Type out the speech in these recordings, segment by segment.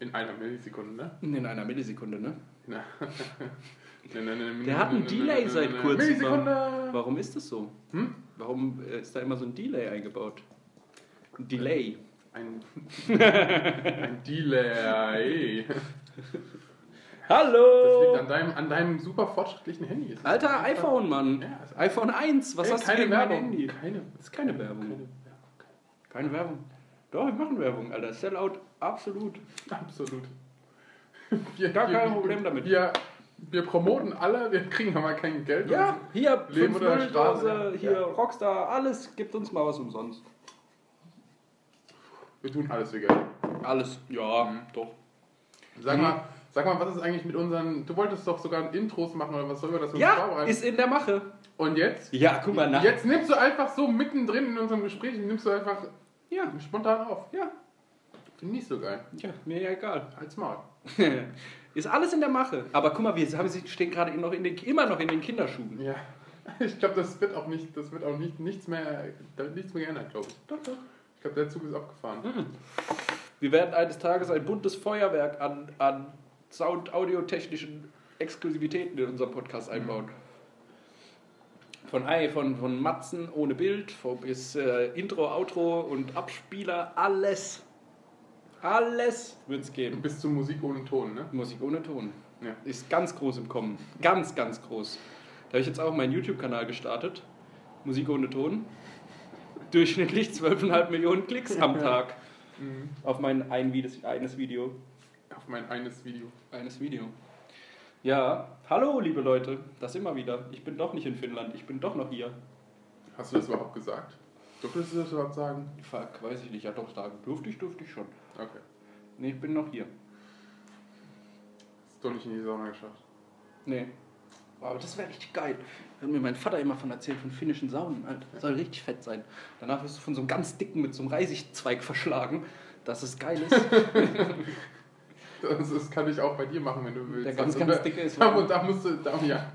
In einer Millisekunde, ne? In einer Millisekunde, ne? Na. Ne, ne, ne, ne, Der hat ne, einen ne, Delay seit kurzem. Millisekunde! Warum ist das so? Hm? Warum äh, ist da immer so ein Delay eingebaut? Ein Delay. Ein, ein Delay. Das Hallo! liegt an deinem, an deinem super fortschrittlichen Handy. Alter, iPhone, Mann. Ja, ist iPhone 1. Was Ey, hast du keine gegen mein Werbung. Handy? Keine, Das ist keine Werbung. keine Werbung. Keine Werbung. Doch, wir machen Werbung, Alter. Sellout, absolut. Absolut. Wir, Gar kein Problem damit. Wir, wir promoten alle, wir kriegen aber kein Geld. Ja, hier, Leben 5 oder Straße, hier Ja. Rockstar, alles, gibt uns mal was umsonst. Wir tun alles für Geld. Alles, ja, Mhm. doch. Sag Mhm. mal, sag mal, was ist eigentlich mit unseren. Du wolltest doch sogar Intros machen oder was soll wir das uns Ja, ist in der Mache. Und jetzt? Ja, guck mal nach. Jetzt nimmst du einfach so mittendrin in unserem Gespräch, nimmst du einfach Ja, spontan auf. ja, nicht so geil. ja, mir ja egal. Halt's Maul. ist alles in der Mache. Aber guck mal, wir haben, sie stehen gerade noch in den, immer noch in den Kinderschuhen. Ja. Ich glaube, das wird auch nicht, das wird auch nicht, nichts mehr, nichts mehr geändert, glaube ich. Doch, doch. Ich glaube, der Zug ist abgefahren. Mhm. Wir werden eines Tages ein buntes Feuerwerk an, an Sound-Audiotechnischen Exklusivitäten in unserem Podcast einbauen. Von, Ei- von, von Matzen ohne Bild von bis äh, Intro, Outro und Abspieler, alles. Alles wird es geben. Bis zur Musik ohne Ton, ne? Musik ohne Ton. Ja. Ist ganz groß im Kommen. Ganz, ganz groß. Da habe ich jetzt auch meinen YouTube-Kanal gestartet. Musik ohne Ton. Durchschnittlich 12,5 Millionen Klicks am Tag. Mhm. Auf mein ein eines Video. Auf mein eines Video. Eines Video. Ja, hallo liebe Leute, das immer wieder. Ich bin doch nicht in Finnland, ich bin doch noch hier. Hast du das überhaupt gesagt? Durftest du das überhaupt sagen? Fuck, weiß ich nicht. Ja doch, sagen durfte ich, durfte ich schon. Okay. Nee, ich bin noch hier. Hast du nicht in die Sauna geschafft. Nee. Aber das wäre richtig geil. Hat mir mein Vater immer von erzählt, von finnischen Saunen. Alter. Soll richtig fett sein. Danach wirst du von so einem ganz dicken mit so einem Reisigzweig verschlagen, dass es geil ist. Das, das kann ich auch bei dir machen, wenn du willst. Der ganz, Also, ganz dicke ist Da, da musst du, da, ja.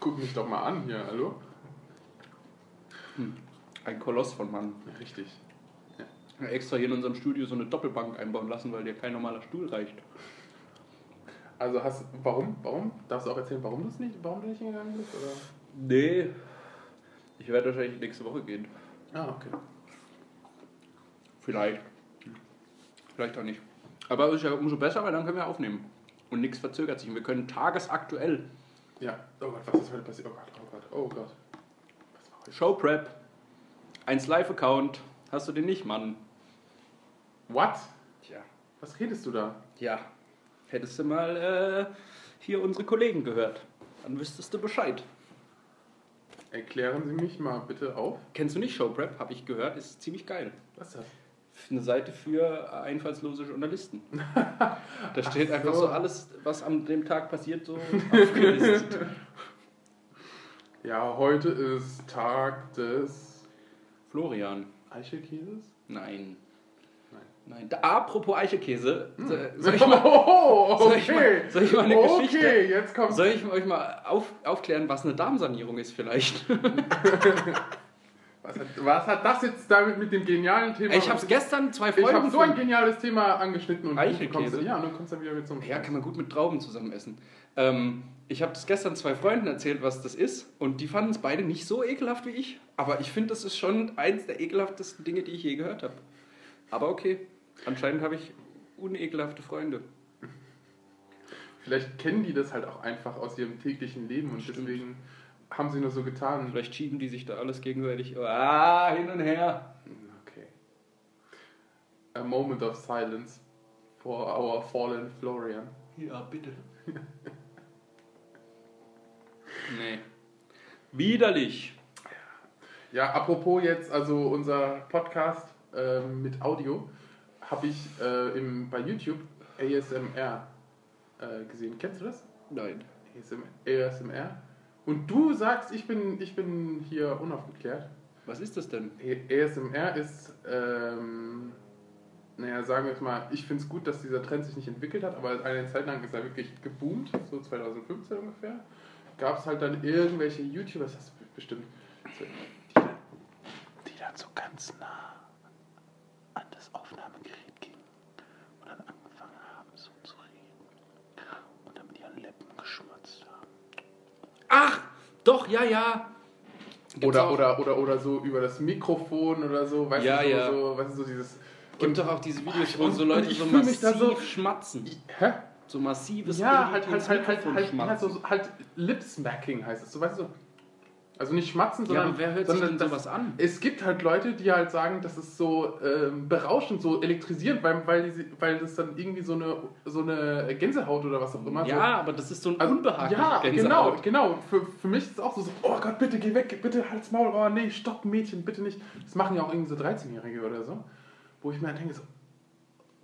Guck mich doch mal an hier, hallo? ein Koloss von Mann. Richtig. Extra hier in unserem Studio so eine Doppelbank einbauen lassen, weil dir kein normaler Stuhl reicht. Also hast warum? Warum? Darfst du auch erzählen, warum du es nicht, warum du nicht hingegangen bist? Oder? Nee. Ich werde wahrscheinlich nächste Woche gehen. Ah, okay. Vielleicht. Vielleicht auch nicht. Aber ist ja umso besser, weil dann können wir aufnehmen. Und nichts verzögert sich. Und wir können tagesaktuell Ja. Oh Gott, was ist heute passiert? Oh Gott, oh Gott, oh Gott. Show Prep. Eins Live-Account. Hast du den nicht, Mann? What? Tja. Was redest du da? Ja. Hättest du mal äh, hier unsere Kollegen gehört. Dann wüsstest du Bescheid. Erklären Sie mich mal bitte auf. Kennst du nicht Show Prep? Habe ich gehört. Ist ziemlich geil. Was ist das? Eine Seite für einfallslose Journalisten. Da steht einfach so. so alles, was an dem Tag passiert, so aufgelistet. Ja, heute ist Tag des Florian. Eichelkäses? Nein. Nein. Da, apropos Eichelkäse. So- Soll ich mal, Oh, soll ich mal- soll ich mal eine okay, Geschichte- jetzt kommt. soll ich euch mal auf, aufklären, was eine Darmsanierung ist vielleicht? Was hat, was hat das jetzt damit mit dem genialen Thema? Ich habe es gestern zwei Ich Freunden habe so ein geniales Thema angeschnitten und Eichelkäse. kommst, ja, und kommst dann wieder mit so einem Ja, kann man gut mit Trauben zusammen essen. Ähm, ich habe das gestern zwei Freunden erzählt, was das ist. Und die fanden es beide nicht so ekelhaft wie ich. Aber ich finde, das ist schon eins der ekelhaftesten Dinge, die ich je gehört habe. Aber okay, anscheinend habe ich unekelhafte Freunde. Vielleicht kennen die das halt auch einfach aus ihrem täglichen Leben und Stimmt. deswegen haben sie nur so getan. Vielleicht schieben die sich da alles gegenseitig ah, hin und her. Okay. A moment of silence for our fallen Florian. Ja, bitte. nee. Widerlich. Ja, apropos jetzt, also unser Podcast ähm, mit Audio, habe ich äh, im, bei YouTube ASMR äh, gesehen. Kennst du das? Nein. ASMR, ASMR. Und du sagst, ich bin, ich bin hier unaufgeklärt. Was ist das denn? ASMR ist, ähm, naja, sagen wir jetzt mal, ich finde es gut, dass dieser Trend sich nicht entwickelt hat, aber eine Zeit lang ist er wirklich geboomt, so 2015 ungefähr. Gab es halt dann irgendwelche YouTuber, das hast du bestimmt, die, dann, die dann so ganz nah an das Aufnahmegerät gingen und dann angefangen haben, Doch, ja, ja. Gibt's Oder, auch, oder, oder, oder so über das Mikrofon oder so, weißt Ja, du, so, ja. so, weißt du, so dieses. Gibt doch auch diese Videos, wo so Leute ich so massiv da so- schmatzen. Hä? So massives Ja, halt, halt, ins halt, halt, Mikrofon halt, schmatzen. halt, so, so- halt Lip-Smacking heißt es, so weißt du. Also nicht schmatzen, Ja, sondern. aber wer hört sich sondern denn das- sowas an? Es gibt halt Leute, die halt sagen, das ist so ähm, berauschend, so elektrisierend, weil, weil, die, weil das dann irgendwie so eine, so eine Gänsehaut oder was auch immer. Ja, so, aber das ist so ein also, unbehaglicher Ja, genau, Gänsehaut. genau. Für, für mich ist es auch so, so, oh Gott, bitte geh weg, bitte halt's Maul, oh nee, stopp, Mädchen, bitte nicht. Das machen ja auch irgendwie so 13-Jährige oder so. Wo ich mir halt denke, so,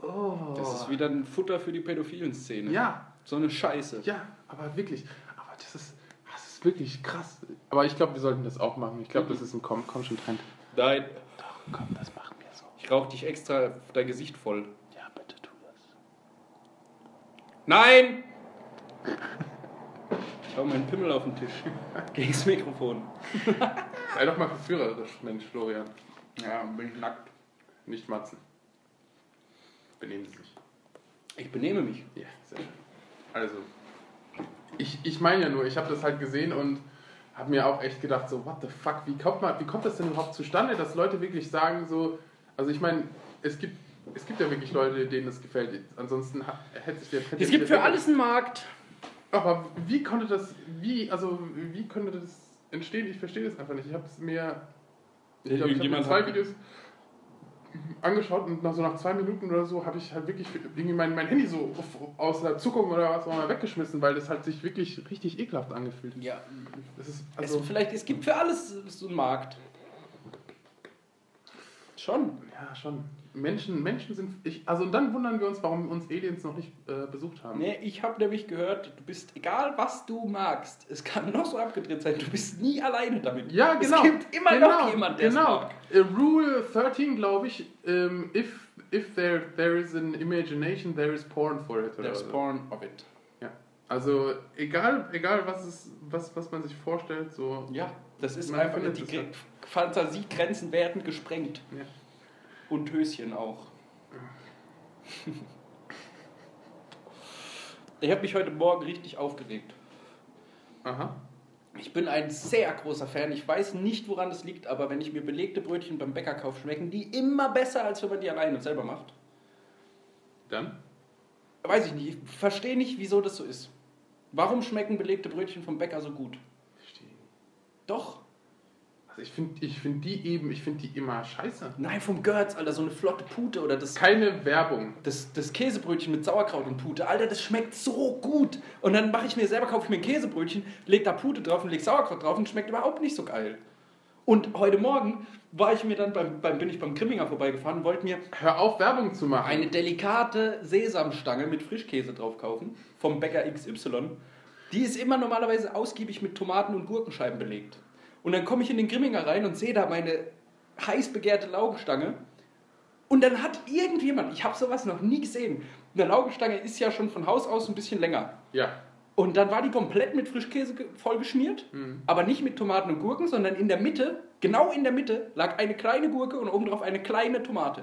oh. Das ist wieder ein Futter für die pädophilen Szene. Ja, So eine Scheiße. ja, aber wirklich. Aber das ist, das ist wirklich krass. Aber ich glaube, wir sollten das auch machen. Ich glaube, das ist ein komm, komm schon Trend. Nein, Doch, komm, das machen wir so. ich rauch dich extra dein Gesicht voll. Ja, bitte tu das. Nein! Ich hau meinen Pimmel auf den Tisch. Gegen das Mikrofon. Sei doch mal verführerisch, Mensch, Florian. Ja, bin ich nackt. Nicht matzen. Benehmen Sie sich. Ich benehme mich. Ja, sehr schön. Also, ich, ich meine ja nur, ich habe das halt gesehen und habe mir auch echt gedacht, so, what the fuck, wie kommt, man, wie kommt das denn überhaupt zustande, dass Leute wirklich sagen, so, also ich meine, es gibt, es gibt ja wirklich Leute, denen das gefällt. Ansonsten hätte sich der Trend Es gibt für alles einen Markt. Aber wie konnte das, wie, also, wie konnte das entstehen? Ich verstehe das einfach nicht. Ich habe es mir, ich glaube, ich habe zwei hat- Videos angeschaut und nach so nach zwei Minuten oder so habe ich halt wirklich irgendwie mein, mein Handy so aus der Zuckung oder was auch immer weggeschmissen, weil das halt sich wirklich richtig ekelhaft angefühlt hat. Ja, Das ist es, also, vielleicht, es gibt für alles so einen Markt. Schon. ja schon. Menschen, Menschen sind, ich, also und dann wundern wir uns, warum uns Aliens noch nicht äh, besucht haben. Nee, ich habe nämlich gehört, du bist, egal was du magst, es kann noch so abgedreht sein, du bist nie alleine damit. Ja, genau. Es gibt immer genau, noch jemand, der es Genau. mag. Äh, Rule 13, glaube ich, ähm, if, if there, there is an imagination, there is porn for it. Oder There's so. porn of it. Ja. Also egal, egal was, es, was, was man sich vorstellt, so. Ja, das ist einfach, die es Gre-. Fantasiegrenzen werden gesprengt. Ja. Und Höschen auch. Ich habe mich heute Morgen richtig aufgeregt. Aha. Ich bin ein sehr großer Fan. Ich weiß nicht, woran das liegt, aber wenn ich mir belegte Brötchen beim Bäcker kaufe, schmecken die immer besser, als wenn man die alleine selber macht. Dann? Weiß ich nicht. Ich verstehe nicht, wieso das so ist. Warum schmecken belegte Brötchen vom Bäcker so gut? Verstehe. Doch. Also ich finde ich find die eben, ich finde die immer scheiße. Nein, vom Götz, Alter, so eine flotte Pute oder das, Keine Werbung. das, das Käsebrötchen mit Sauerkraut und Pute. Alter, das schmeckt so gut. Und dann mache ich mir selber, kaufe ich mir ein Käsebrötchen, leg da Pute drauf und leg Sauerkraut drauf und schmeckt überhaupt nicht so geil. Und heute Morgen war ich mir dann beim, beim bin ich beim Grimminger vorbeigefahren und wollte mir Hör auf, Werbung zu machen. eine delikate Sesamstange mit Frischkäse drauf kaufen vom Bäcker XY. Die ist immer normalerweise ausgiebig mit Tomaten und Gurkenscheiben belegt. Und dann komme ich in den Grimminger rein und sehe da meine heiß begehrte Laugenstange. Und dann hat irgendjemand, ich habe sowas noch nie gesehen, eine Laugenstange ist ja schon von Haus aus ein bisschen länger. Ja. Und dann war die komplett mit Frischkäse ge- vollgeschmiert, Mhm. aber nicht mit Tomaten und Gurken, sondern in der Mitte, genau in der Mitte, lag eine kleine Gurke und obendrauf eine kleine Tomate.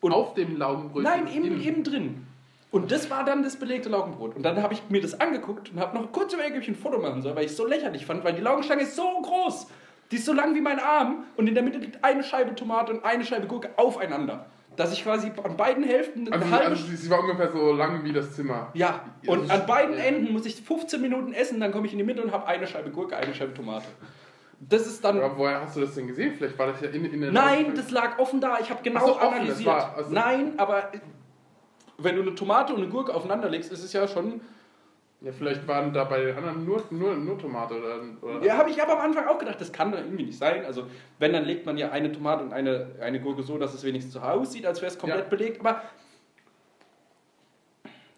Und auf dem Laugenbrötchen. Nein, innen. innen drin. Und das war dann das belegte Laugenbrot. Und dann habe ich mir das angeguckt und habe noch kurz überlegt, ob ich ein Foto machen soll, weil ich es so lächerlich fand, weil die Laugenstange ist so groß. Die ist so lang wie mein Arm und in der Mitte liegt eine Scheibe Tomate und eine Scheibe Gurke aufeinander. Dass ich quasi an beiden Hälften eine Also, halbe also sie, war ungefähr so lang wie das Zimmer. ja, und an beiden. Enden muss ich 15 Minuten essen, dann komme ich in die Mitte und habe eine Scheibe Gurke, eine Scheibe Tomate. Das ist dann. Aber woher hast du das denn gesehen? Vielleicht war das ja in, in der Nein, das lag offen da. Ich habe genau so, offen, analysiert. das war- also- Nein, aber wenn du eine Tomate und eine Gurke aufeinander legst, ist es ja schon. Ja, vielleicht waren da bei den anderen nur, nur, nur Tomate oder. oder Ja, habe ich aber am Anfang auch gedacht, das kann doch irgendwie nicht sein. Also, wenn, dann legt man ja eine Tomate und eine, eine Gurke so, dass es wenigstens so aussieht, als wäre es komplett Ja. belegt. Aber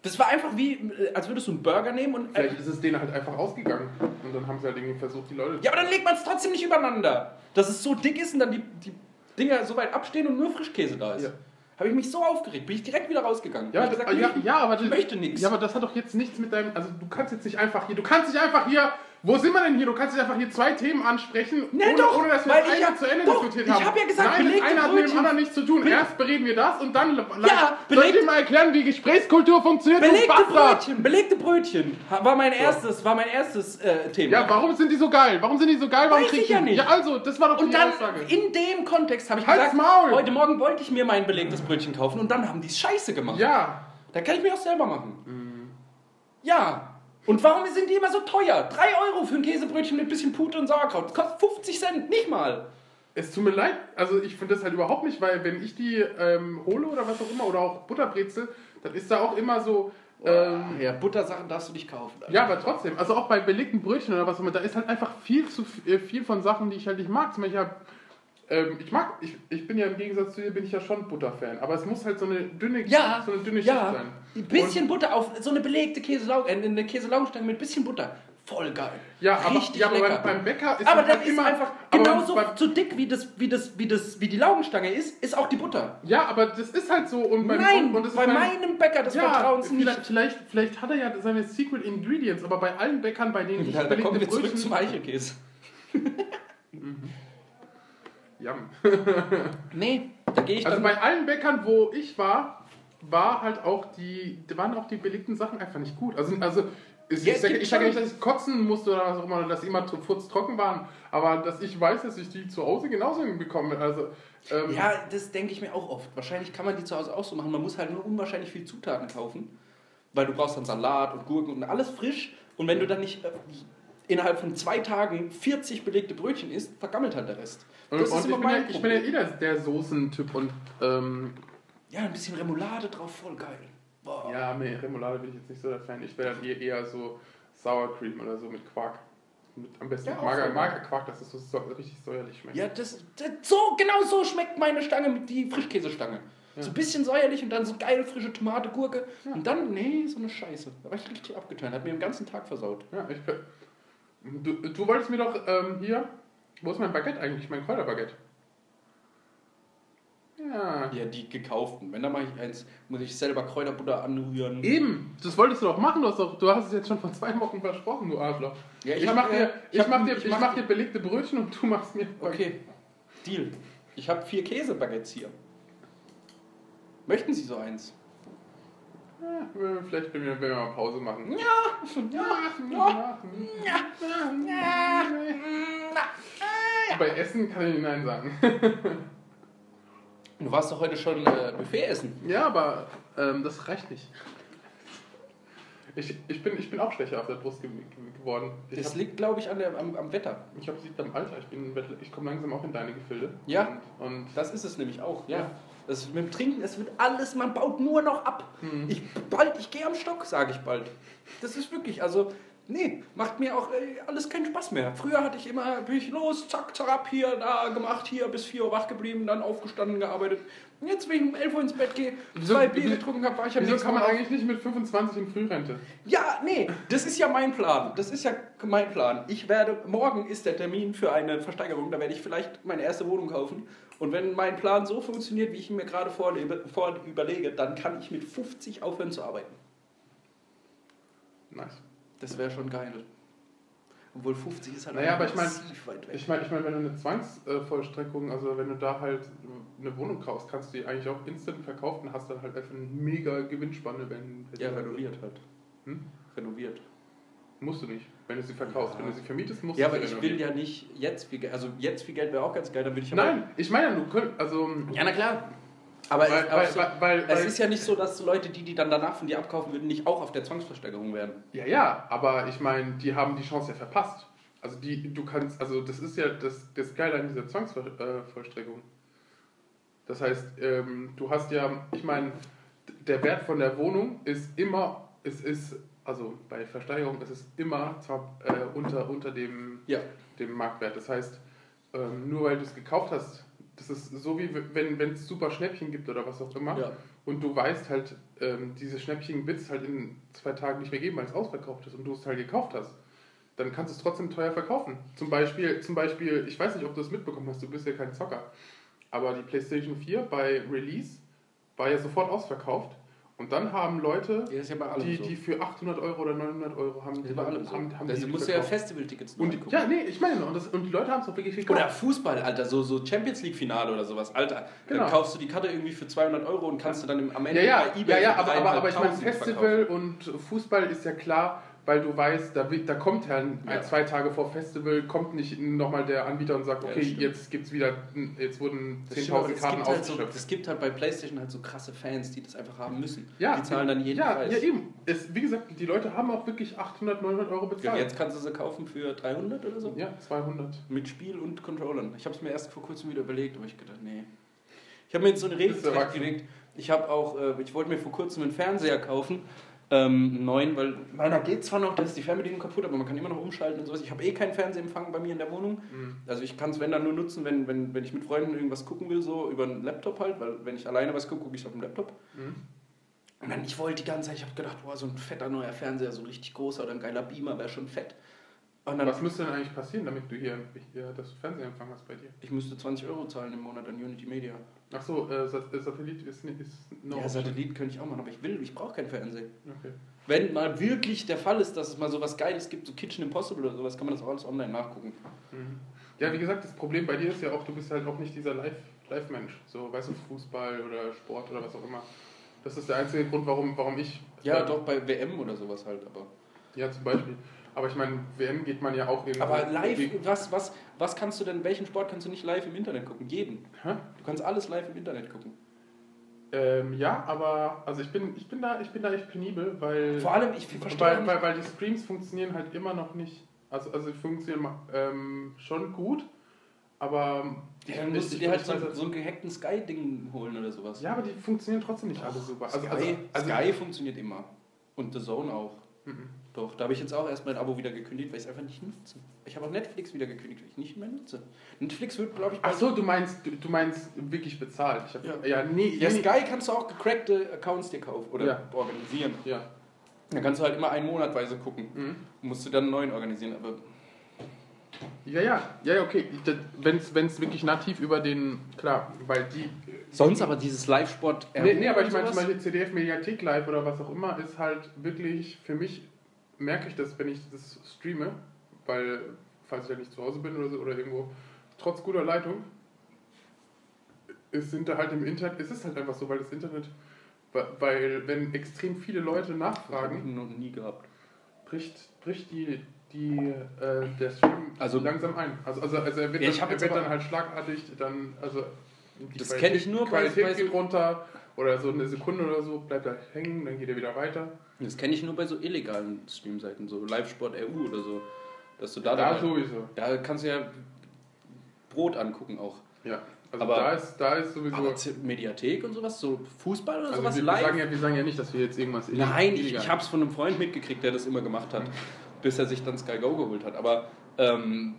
das war einfach wie, äh, als würdest du einen Burger nehmen und. Äh, Vielleicht ist es denen halt einfach ausgegangen. Und dann haben sie halt irgendwie versucht, die Leute. ja, aber dann legt man es trotzdem nicht übereinander. Dass es so dick ist und dann die, die Dinger so weit abstehen und nur Frischkäse da ist. Ja. Habe ich mich so aufgeregt, bin ich direkt wieder rausgegangen. Ja, das, gesagt, ja, ja, aber ich möchte nichts. Ja, aber das hat doch jetzt nichts mit deinem. Also du kannst jetzt nicht einfach hier. Du kannst nicht einfach hier Wo sind wir denn hier? Du kannst jetzt einfach hier zwei Themen ansprechen, Nee, ohne, doch, ohne dass wir das ich eine ja- zu Ende doch, diskutiert ich haben. hab ja gesagt, Nein, das eine hat mit dem anderen nichts zu tun. Erst bereden wir das und dann... Ja, soll ich dir mal erklären, wie Gesprächskultur funktioniert? Belegte? Brötchen, belegte Brötchen war mein erstes, war mein erstes äh, Thema. Ja, warum sind die so geil? Warum sind die so geil? Warum Weiß ich ja nicht. Ja, also, das war doch Und die dann Aussage. in dem Kontext habe ich Halt's gesagt, Maul! heute Morgen wollte ich mir mein belegtes Brötchen kaufen und dann haben die es scheiße gemacht. Ja. Da kann ich mir auch selber machen. Ja. Und warum sind die immer so teuer? 3 Euro für ein Käsebrötchen mit bisschen Pute und Sauerkraut. Das kostet 50 Cent, nicht mal. Es tut mir leid, also ich finde das halt überhaupt nicht, weil wenn ich die ähm, hole oder was auch immer, oder auch Butterbrezel, dann ist da auch immer so... Ähm, Ja, Buttersachen darfst du nicht kaufen. ja, aber trotzdem, also auch bei belegten Brötchen oder was auch immer, da ist halt einfach viel zu äh, viel von Sachen, die ich halt nicht mag. Zum Beispiel, ähm, ich mag, ich, ich bin ja im Gegensatz zu dir, bin ich ja schon Butterfan, aber es muss halt so eine dünne, Ja, so eine dünne Schicht ja. sein. Ein bisschen Butter auf so eine belegte Käselau äh, eine Käselaugenstange mit bisschen Butter. Voll geil. Ja, aber, Richtig ja, aber lecker. beim, beim Bäcker ist aber es das halt ist immer einfach genauso so dick wie das, wie das, wie das, wie die Laugenstange ist, ist auch die Butter. Ja, aber das ist halt so und beim Nein, und das ist bei beim- meinem Bäcker des ja, Vertrauens nicht. vielleicht, vielleicht, vielleicht hat er ja seine Secret Ingredients, aber bei allen Bäckern, bei denen ich Ja, da belegte kommen wir zurück zum Eichelkäse. Yum. Nee, da gehe ich Also bei allen Bäckern, wo ich war, war halt auch die, waren auch die belegten Sachen einfach nicht gut. Also, also es- Ja, ich sage ich sage nicht, dass ich kotzen musste oder was auch immer, dass die immer zu trocken waren, aber dass ich weiß, dass ich die zu Hause genauso hinbekomme. Also, ähm, ja, das denke ich mir auch oft. Wahrscheinlich kann man die zu Hause auch so machen. Man muss halt nur unwahrscheinlich viel Zutaten kaufen. Weil du brauchst dann Salat und Gurken und alles frisch. Und wenn du dann nicht äh, innerhalb von zwei Tagen 40 belegte Brötchen isst, vergammelt halt der Rest. Und, Das und ist ich, immer bin ja, mein ich bin ja eh der, der Soßentyp und ähm, Ja, ein bisschen Remoulade drauf, voll geil. Boah. ja, nee, Remoulade bin ich jetzt nicht so der Fan. Ich wäre dann eher, eher so Sour Cream oder so mit Quark. Mit, am besten Ja, mager, voll mager Quark, dass es so, so richtig säuerlich schmeckt. Ja, das, das, so, genau so schmeckt meine Stange mit die Frischkäsestange. Ja. So ein bisschen säuerlich und dann so geil frische Tomate, Gurke. Ja. Und dann, nee, so eine Scheiße. Da war ich richtig abgetan. Hat mir den ganzen Tag versaut. Ja, ich, du, du wolltest mir doch ähm, hier. Wo ist mein Baguette eigentlich? Mein Kräuterbaguette. Ja. Ja, die gekauften. Wenn, dann mache ich eins, muss ich selber Kräuterbutter anrühren. Eben, das wolltest du doch machen. Du hast, doch, du hast es jetzt schon vor zwei Wochen versprochen, du Arschloch. Ja, ich, hab, mach äh, dir, ich, hab- mach dir, ich ich mach dir belegte Brötchen und du machst mir. Okay, Deal. Ich habe vier Käsebaguettes hier. Möchten Sie so eins? Ja, äh, vielleicht, wenn wir, wenn wir mal Pause machen. Ja, Ja, Bei Essen kann ich nicht Nein sagen. Du warst doch heute schon äh, Buffet essen. Ja, aber ähm, das reicht nicht. Ich, ich, bin, ich bin auch schwächer auf der Brust ge ge geworden. Ich Das hab- liegt, glaube ich, an der, am, am Wetter. Ich habe sieht beim Alter, ich bin ich komme langsam auch in deine Gefilde. Ja. Und, und Das ist es nämlich auch, ja. Ja. Das mit dem Trinken, es wird alles, man baut nur noch ab. Mhm. Ich bald, ich gehe am Stock, sage ich bald. Das ist wirklich, also, nee, macht mir auch äh, alles keinen Spaß mehr. Früher hatte ich immer, bin ich los, zack, zack, hier, da gemacht, hier, bis 4 Uhr wach geblieben, dann aufgestanden, gearbeitet. Und jetzt, wenn ich um 11 Uhr ins Bett gehe, zwei Bier getrunken habe, war ich am wieso kann man eigentlich nicht mit 25 in Frührente? Ja, nee, das ist ja mein Plan. Das ist ja mein Plan. Ich werde, morgen ist der Termin für eine Versteigerung, da werde ich vielleicht meine erste Wohnung kaufen. Und wenn mein Plan so funktioniert, wie ich ihn mir gerade vorlebe, vor, überlege, dann kann ich mit 50 aufhören zu arbeiten. Nice. Das wäre schon geil. Obwohl 50 ist halt Naja, aber ich weg. Ich meine, ich mein, wenn du eine Zwangsvollstreckung, also wenn du da halt eine Wohnung kaufst, kannst du die eigentlich auch instant verkaufen und hast dann halt einfach eine mega Gewinnspanne, wenn. ja, renoviert halt. Hm? Renoviert. Musst du nicht, wenn du sie verkaufst. Ja. Wenn du sie vermietest, musst Ja, du aber sie ich will ja nicht jetzt viel Geld. Also jetzt viel Geld wäre auch ganz geil, dann würde ich aber. Nein, ich meine, du könntest, also. Ja, na klar. Aber, Weil- es, aber weil- so, weil- es ist ja nicht so, dass Leute, die die dann danach von dir abkaufen würden, nicht auch auf der Zwangsversteigerung werden. Ja, ja, aber ich meine, die haben die Chance ja verpasst. Also die, du kannst, also das ist ja das, das Geile an dieser Zwangsvollstreckung. Das heißt, ähm, du hast ja, ich meine, der Wert von der Wohnung ist immer, es ist, also bei Versteigerung ist es immer zwar äh, unter, unter dem, Ja. dem Marktwert. Das heißt, ähm, nur weil du es gekauft hast, das ist so wie wenn es super Schnäppchen gibt oder was auch immer. Ja. Und du weißt halt, ähm, diese Schnäppchen wird es halt in zwei Tagen nicht mehr geben, weil es ausverkauft ist und du es halt gekauft hast. Dann kannst du es trotzdem teuer verkaufen. Zum Beispiel, zum Beispiel, ich weiß nicht, ob du es mitbekommen hast, du bist ja kein Zocker. Aber die PlayStation 4 bei Release war ja sofort ausverkauft. Und dann haben Leute, Ja, ja die, so. die für 800 Euro oder 900 Euro haben, Das allem so. haben, haben also die musst du ja. Festivaltickets Und angucken. ja, nee, ich meine, und, das, und die Leute haben es auch wirklich gekauft. Oder Fußball, Alter, so, so Champions League Finale oder sowas, Alter. Genau. Dann kaufst du die Karte irgendwie für 200 Euro und kannst du dann im, am Ende Ja, ja, bei ja, ja, für aber, aber, aber ich meine, 3.500 Festival und Fußball ist ja klar, weil du weißt, da, da kommt ja, ein, Ja. zwei Tage vor Festival, kommt nicht nochmal der Anbieter und sagt, Ja, okay, stimmt. jetzt gibt's wieder, jetzt wurden Das stimmt, aber 10.000 es Karten halt so. Es gibt halt bei PlayStation halt so krasse Fans, die das einfach haben müssen. ja, die zahlen dann jeden ja, Preis. Ja, eben. Es, wie gesagt, die Leute haben auch wirklich 800, 900 Euro bezahlt. jetzt kannst du sie kaufen für 300 oder so? Ja, 200. Mit Spiel und Controllern. Ich habe es mir erst vor kurzem wieder überlegt, aber ich gedacht, nee. Ich habe mir jetzt so eine Regel zurechtgelegt. Ich habe auch, äh, ich wollte mir vor kurzem einen Fernseher kaufen, ähm, neuen, weil meiner geht zwar noch, da ist die Fernbedienung kaputt, aber man kann immer noch umschalten und sowas. Ich habe eh keinen Fernsehempfang bei mir in der Wohnung. Mhm. Also ich kann es, wenn dann nur nutzen, wenn, wenn, wenn ich mit Freunden irgendwas gucken will, so über einen Laptop halt, weil wenn ich alleine was gucke, gucke ich auf dem Laptop. Mhm. Und dann, ich wollte die ganze Zeit, ich habe gedacht, boah, so ein fetter neuer Fernseher, so ein richtig großer oder ein geiler Beamer wäre schon fett. Und dann, Was müsste denn eigentlich passieren, damit du hier, hier das Fernsehempfang hast bei dir? ich müsste 20 Euro zahlen im Monat an Unity Media. Achso, äh, Sat- äh, Satellit ist, nicht- ist no ja. Satellit könnte ich auch machen, aber ich will, ich brauche keinen Fernseher. Okay. Wenn mal wirklich der Fall ist, dass es mal sowas Geiles gibt, so Kitchen Impossible oder sowas, kann man das auch alles online nachgucken. Mhm. Ja, wie gesagt, das Problem bei dir ist ja auch, du bist halt auch nicht dieser Live- Live-Mensch. so, weißt du, Fußball oder Sport oder was auch immer. Das ist der einzige Grund, warum, warum ich. Ja, doch bei WM oder sowas halt, aber. Ja, zum Beispiel. Aber ich meine, WM geht man ja auch irgendwie. Aber live, was, was, was kannst du denn, welchen Sport kannst du nicht live im Internet gucken? Jeden. Hä? Du kannst alles live im Internet gucken. Ähm, ja, aber also ich bin, ich bin da, ich bin da echt penibel, weil. Vor allem, ich verstehe weil, weil, weil die Streams funktionieren halt immer noch nicht. Also, also die funktionieren ähm, schon gut, aber. Ja, dann musst du dir halt so, so einen gehackten Sky-Ding holen oder sowas. Ja, aber die funktionieren trotzdem nicht alle super. Also, Sky, also, also, Sky funktioniert immer. Und The Zone auch. Mhm. Doch, da habe ich jetzt auch erst mein Abo wieder gekündigt, weil ich es einfach nicht nutze. Ich habe auch Netflix wieder gekündigt, weil ich nicht mehr nutze. Netflix wird, glaube ich, Ach so, du meinst, du, du meinst wirklich bezahlt. Hab, Ja. ja. nee, Ja, nee. Sky kannst du auch gecrackte Accounts dir kaufen oder Ja. organisieren. Ja. Dann kannst du halt immer einen Monatweise gucken. Mhm. Musst du dann einen neuen organisieren. Aber Ja, ja, ja, okay. Wenn es wirklich nativ über den, klar, weil die. sonst aber dieses Live-Sport. Nee, nee, aber ich meine zum? Beispiel CDF Mediathek Live oder was auch immer, ist halt wirklich, für mich merke ich das, wenn ich das streame, weil, falls ich ja nicht zu Hause bin oder so, oder irgendwo, trotz guter Leitung, es sind da halt im Internet, es ist halt einfach so, weil das Internet, weil- wenn extrem viele Leute Das nachfragen, ich noch nie gehabt. bricht, bricht die, die, äh, der Stream Also- langsam ein. Also, also, also er wird, Ja, ich dann, er wird dann halt schlagartig, dann, also Das Qualität- kenn ich nur bei- Qualität bei so- geht runter oder so eine Sekunde oder so, bleibt er hängen, dann geht er wieder weiter. Das kenne ich nur bei so illegalen Streamseiten, so Live-Sport EU oder so. Dass du da, Da dabei- sowieso. da kannst du ja Brot angucken auch. Ja. Also Aber- da ist, da ist sowieso. Mediathek und sowas, so Fußball oder also sowas wir, wir, live? sagen ja, wir sagen ja nicht, dass wir jetzt irgendwas ille- Nein, ich, illegal- ich habe es von einem Freund mitgekriegt, der das immer gemacht hat, bis er sich dann Sky Go geholt hat. Aber ähm,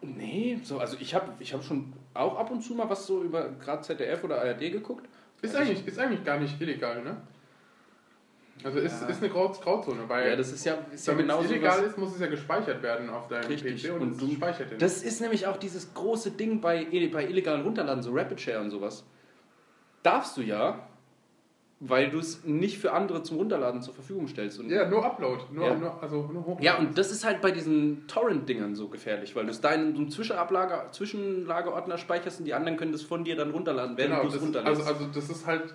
nee, so, also ich habe ich hab schon auch ab und zu mal was so über gerade ZDF oder ARD geguckt. Ist eigentlich, ist eigentlich gar nicht illegal, ne? Also ist, Ja. ist eine Grau Grauzone, weil Ja, das ist ja, ist ja damit genau es illegal ist, muss es ja gespeichert werden auf deinem Richtig. PC und, Und du- speichert den. Das ist nämlich auch dieses große Ding bei, bei illegalen Runterladen, so Rapid Share und sowas. Darfst du ja, weil du es nicht für andere zum Runterladen zur Verfügung stellst. Und ja, nur Upload, nur, Ja. nur also nur hoch. Ja, und das ist halt bei diesen Torrent-Dingern so gefährlich, weil du es da in so einem Zwischenlagerordner speicherst und die anderen können das von dir dann runterladen, während genau, du es runterlädst. also, also das ist halt,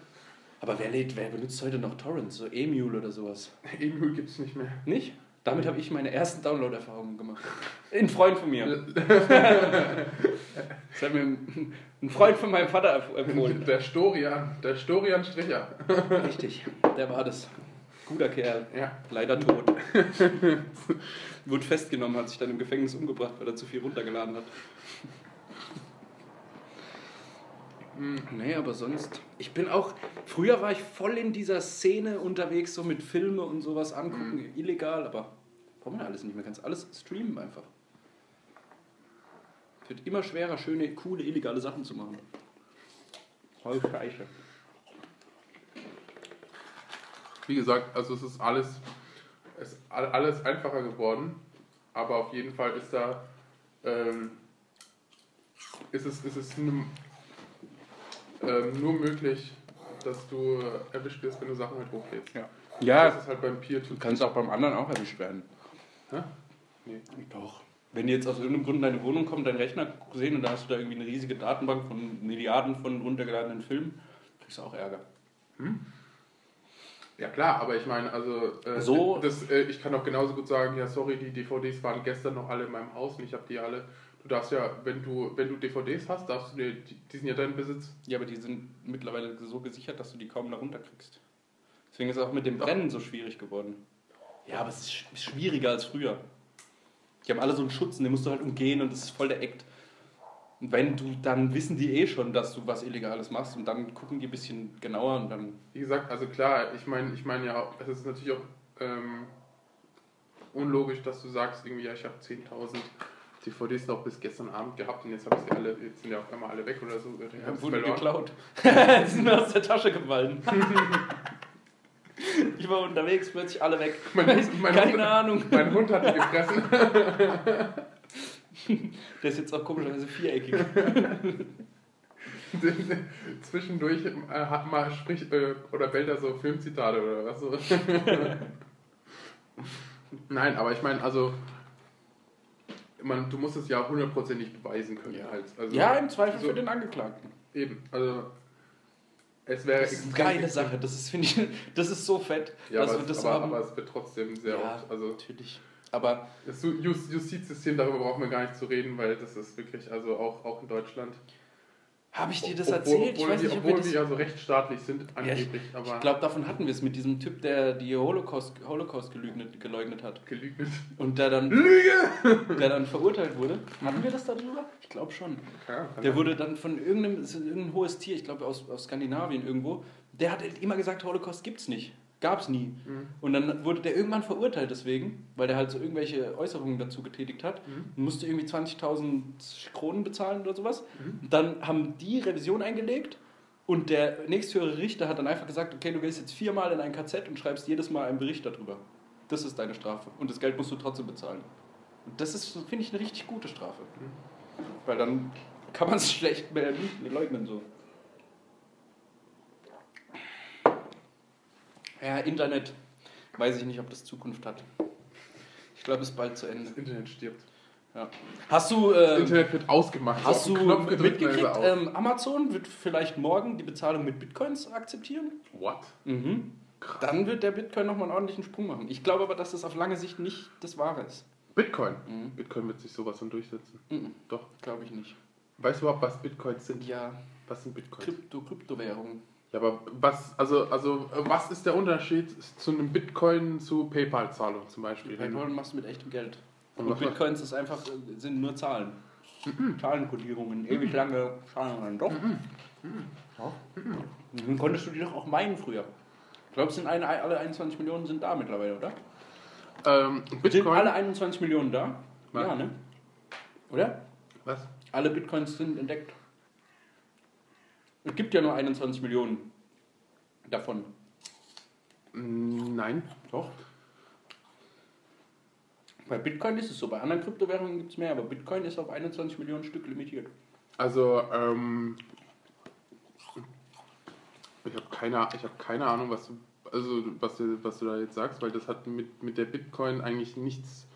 Aber wer, lädt, wer benutzt heute noch Torrents? So Emule oder sowas? Emul gibt es nicht mehr. Nicht? Damit habe ich meine ersten Download-Erfahrungen gemacht. Ein Freund von mir. Das hat mir ein ein Freund von meinem Vater empfohlen. Der Storian, der Storian Stricher. Richtig, der war das. Guter Kerl. Ja. Leider tot. Wurde festgenommen, hat sich dann im Gefängnis umgebracht, weil er zu viel runtergeladen hat. Nee, aber sonst. Ich bin auch. Früher war ich voll in dieser Szene unterwegs, so mit Filme und sowas angucken, illegal, aber braucht man alles nicht mehr. Kannst alles streamen einfach. Es wird immer schwerer, schöne, coole, illegale Sachen zu machen. Voll scheiße. Wie gesagt, also es ist alles, es ist all- alles einfacher geworden, aber auf jeden Fall ist da, ähm, ist es, ist es ähm, nur möglich, dass du erwischt wirst, wenn du Sachen halt hochlädst. Ja. Das Ja, ist halt beim Peer du kannst auch beim anderen auch erwischt werden. Hä? Nee. Doch. Wenn jetzt aus irgendeinem Grund in deine Wohnung kommt, dein Rechner sehen und da hast du da irgendwie eine riesige Datenbank von Milliarden von runtergeladenen Filmen, kriegst du auch Ärger. Ja klar, aber ich meine, also äh, So- das, äh, ich kann auch genauso gut sagen, ja sorry, die DVDs waren gestern noch alle in meinem Haus und ich habe die alle. Du darfst ja, wenn du, wenn du DVDs hast, darfst du dir, die, die sind ja dein Besitz. Ja, aber die sind mittlerweile so gesichert, dass du die kaum da runterkriegst. Deswegen ist es auch mit dem Brennen so schwierig geworden. Ja, aber es ist sch- schwieriger als früher. Die haben alle so einen Schutz und den musst du halt umgehen und das ist voll der Act. Und wenn du, dann wissen die eh schon, dass du was Illegales machst und dann gucken die ein bisschen genauer und dann. Wie gesagt, also klar, ich meine, ich meine ja, auch, es ist natürlich auch ähm, unlogisch, dass du sagst, irgendwie, ja, ich habe 10.000 DVDs noch bis gestern Abend gehabt und jetzt habe ich sie alle, jetzt sind ja auf einmal alle weg oder so. Ich hab's Wurde verloren. geklaut. die sind mir aus der Tasche gefallen. ich war unterwegs, plötzlich alle weg. Mein, mein, Keine Hund, Ahnung. mein Hund hat die gefressen. Der ist jetzt auch komischerweise viereckig. Zwischendurch äh, hat mal sprich äh, oder bellt er so Filmzitate oder was so. Nein, aber ich meine, also man, du musst es ja hundertprozentig beweisen können. Ja. Halt. Also, Ja, im Zweifel so, für den Angeklagten. Eben, also es wäre Das ist eine geile Sache. Das ist, finde ich, das ist so fett. Ja, dass aber, wir es, das aber, haben. aber es wird trotzdem sehr Ja. oft. Also Natürlich. Aber das Just- Justizsystem, darüber brauchen wir gar nicht zu reden, weil das ist wirklich, also auch, auch in Deutschland. Habe ich dir das Obwohl- erzählt? Obwohl, ich weiß die, nicht, ob wir obwohl das. wir ja so rechtsstaatlich sind, angeblich, aber Ich glaube, davon hatten wir es mit diesem Typ, der die Holocaust, Holocaust geleugnet, geleugnet hat. gelügnet. Und der dann, Lüge! der dann verurteilt wurde. Hatten wir das darüber? Ich glaube schon. Ja, Der wurde dann von irgendeinem, es irgendein hohes Tier, ich glaube aus, aus Skandinavien irgendwo, der hat immer gesagt, Holocaust gibt's nicht. Gab's nie. Mhm. Und dann wurde der irgendwann verurteilt deswegen, weil der halt so irgendwelche Äußerungen dazu getätigt hat. Mhm. Und musste irgendwie 20.000 Kronen bezahlen oder sowas. Mhm. Dann haben die Revision eingelegt und der nächsthöhere Richter hat dann einfach gesagt, okay, du gehst jetzt viermal in ein KZ und schreibst jedes Mal einen Bericht darüber. Das ist deine Strafe. Und das Geld musst du trotzdem bezahlen. Und das ist, finde ich, eine richtig gute Strafe. Weil dann kann man es schlecht mehr leugnen so. Ja, Internet. Weiß ich nicht, ob das Zukunft hat. Ich glaube, es ist bald zu Ende. Das Internet stirbt. Ja. Hast du, Das äh, Internet wird ausgemacht. hast So du Knopf gedrückt, dann mitgekriegt, ähm, Amazon wird vielleicht morgen die Bezahlung mit Bitcoins akzeptieren? What? Mhm. Krass. Dann wird der Bitcoin nochmal einen ordentlichen Sprung machen. Ich glaube aber, dass das auf lange Sicht nicht das Wahre ist. Bitcoin. Mhm. Bitcoin wird sich sowas von durchsetzen. Mhm. Doch. Glaube ich nicht. Weißt du überhaupt, was Bitcoins sind? Ja, Was sind Bitcoins? Krypto, Kryptowährungen. Ja, aber was, also, also, was ist der Unterschied zu einem Bitcoin zu PayPal-Zahlung zum Beispiel? PayPal machst du mit echtem Geld. Und Und was Bitcoins ist einfach, sind nur Zahlen. Zahlenkodierungen, ewig lange Zahlen. Doch. Doch. Dann konntest du die doch auch meinen früher. Ich glaube, sind eine, alle 21 Millionen sind da mittlerweile, oder? Ähm, Sind Bitcoin. alle 21 Millionen da? Nein. Ja, ne? Oder? Was? Alle Bitcoins sind entdeckt. Es gibt ja nur 21 Millionen davon. Mm, Nein. Doch. Bei Bitcoin ist es so, bei anderen Kryptowährungen gibt es mehr, aber Bitcoin ist auf 21 Millionen Stück limitiert. Also, ähm, ich habe keine, ich hab keine Ahnung, was du, also, was, du, was du da jetzt sagst, weil das hat mit, mit der Bitcoin eigentlich nichts,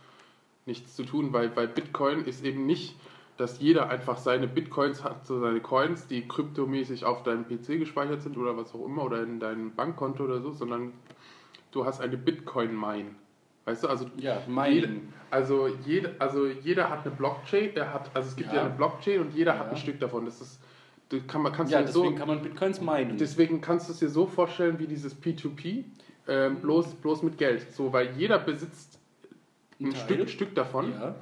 nichts zu tun, weil bei Bitcoin ist eben nicht, dass jeder einfach seine Bitcoins hat, so seine Coins, die kryptomäßig auf deinem PC gespeichert sind oder was auch immer oder in deinem Bankkonto oder so, sondern du hast eine Bitcoin-Mine. Weißt du, also Ja, jeder, also, jede, also jeder hat eine Blockchain, der hat, also es gibt ja, Ja. eine Blockchain und jeder hat Ja. ein Stück davon. Das ist, du kann man, kannst Ja, du dir so, deswegen kann man Bitcoins meinen. deswegen kannst du es dir so vorstellen wie dieses P2P, ähm, bloß, bloß mit Geld. So, weil jeder besitzt ein Ein. Stück, Stück davon, ja.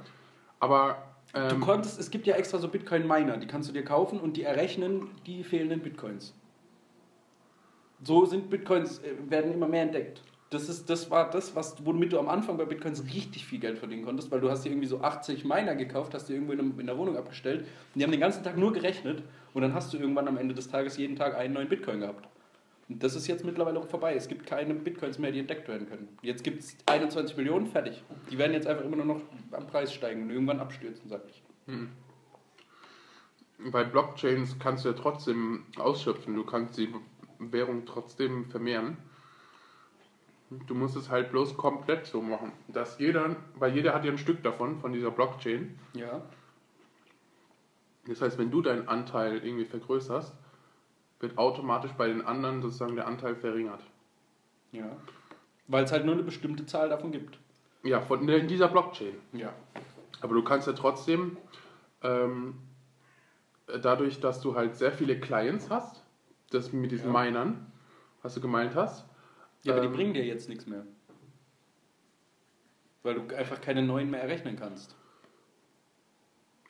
aber Du ähm, konntest, es gibt ja extra so Bitcoin-Miner, die kannst du dir kaufen und die errechnen die fehlenden Bitcoins. So sind Bitcoins, äh, werden immer mehr entdeckt. Das, ist, das war das, was, womit du am Anfang bei Bitcoins richtig viel Geld verdienen konntest, weil du hast dir irgendwie so 80 Miner gekauft, hast dir irgendwo in, einem- in der Wohnung abgestellt und die haben den ganzen Tag nur gerechnet und dann hast du irgendwann am Ende des Tages jeden Tag einen neuen Bitcoin gehabt. Und das ist jetzt mittlerweile auch vorbei. Es gibt keine Bitcoins mehr, die entdeckt werden können. Jetzt gibt es 21 Millionen, fertig. Die werden jetzt einfach immer nur noch am Preis steigen und irgendwann abstürzen, sag ich. bei Blockchains kannst du ja trotzdem ausschöpfen. Du kannst sie Währung trotzdem vermehren. Du musst es halt bloß komplett so machen, dass jeder, weil jeder hat ja ein Stück davon, von dieser Blockchain. Ja. Das heißt, wenn du deinen Anteil irgendwie vergrößerst, wird automatisch bei den anderen sozusagen der Anteil verringert. Ja. Weil es halt nur eine bestimmte Zahl davon gibt. Ja, von in dieser Blockchain. Ja. Aber du kannst ja trotzdem, ähm, dadurch, dass du halt sehr viele Clients hast, das mit diesen Ja. Minern, was du gemeint hast, Ja, aber Ähm, die bringen dir jetzt nichts mehr. Weil du einfach keine neuen mehr errechnen kannst.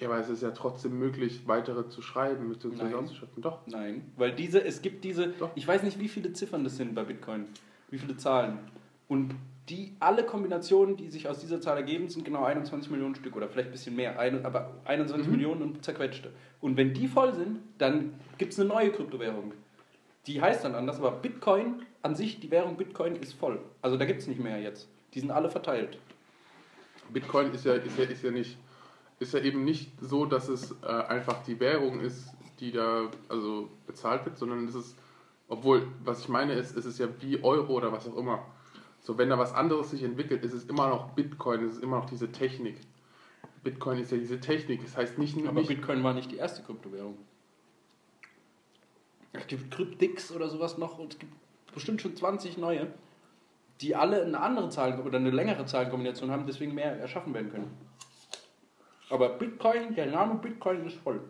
Ja, aber es ist ja trotzdem möglich, weitere zu schreiben bzw. Nein. auszuschöpfen. Doch. Nein, weil diese, es gibt diese, Doch. ich weiß nicht, wie viele Ziffern das sind bei Bitcoin, wie viele Zahlen. Und die, alle Kombinationen, die sich aus dieser Zahl ergeben, sind genau 21 Millionen Stück oder vielleicht ein bisschen mehr, ein, aber 21 Mhm. Millionen und zerquetschte. Und wenn die voll sind, dann gibt es eine neue Kryptowährung. Die heißt dann anders, aber Bitcoin an sich, die Währung Bitcoin ist voll. Also da gibt es nicht mehr jetzt. Die sind alle verteilt. Bitcoin ist ja, ist ja, ist ja nicht, ist ja eben nicht so, dass es äh, einfach die Währung ist, die da also bezahlt wird, sondern es ist, obwohl, was ich meine ist, es ist ja wie Euro oder was auch immer. So, wenn da was anderes sich entwickelt, ist es immer noch Bitcoin, es ist immer noch diese Technik. Bitcoin ist ja diese Technik, das heißt nicht, Aber nicht Bitcoin war nicht die erste Kryptowährung. Es gibt Cryptix oder sowas noch und es gibt bestimmt schon 20 neue, die alle eine andere Zahl oder eine längere Zahlenkombination haben, deswegen mehr erschaffen werden können. Aber Bitcoin, der Name Bitcoin ist voll.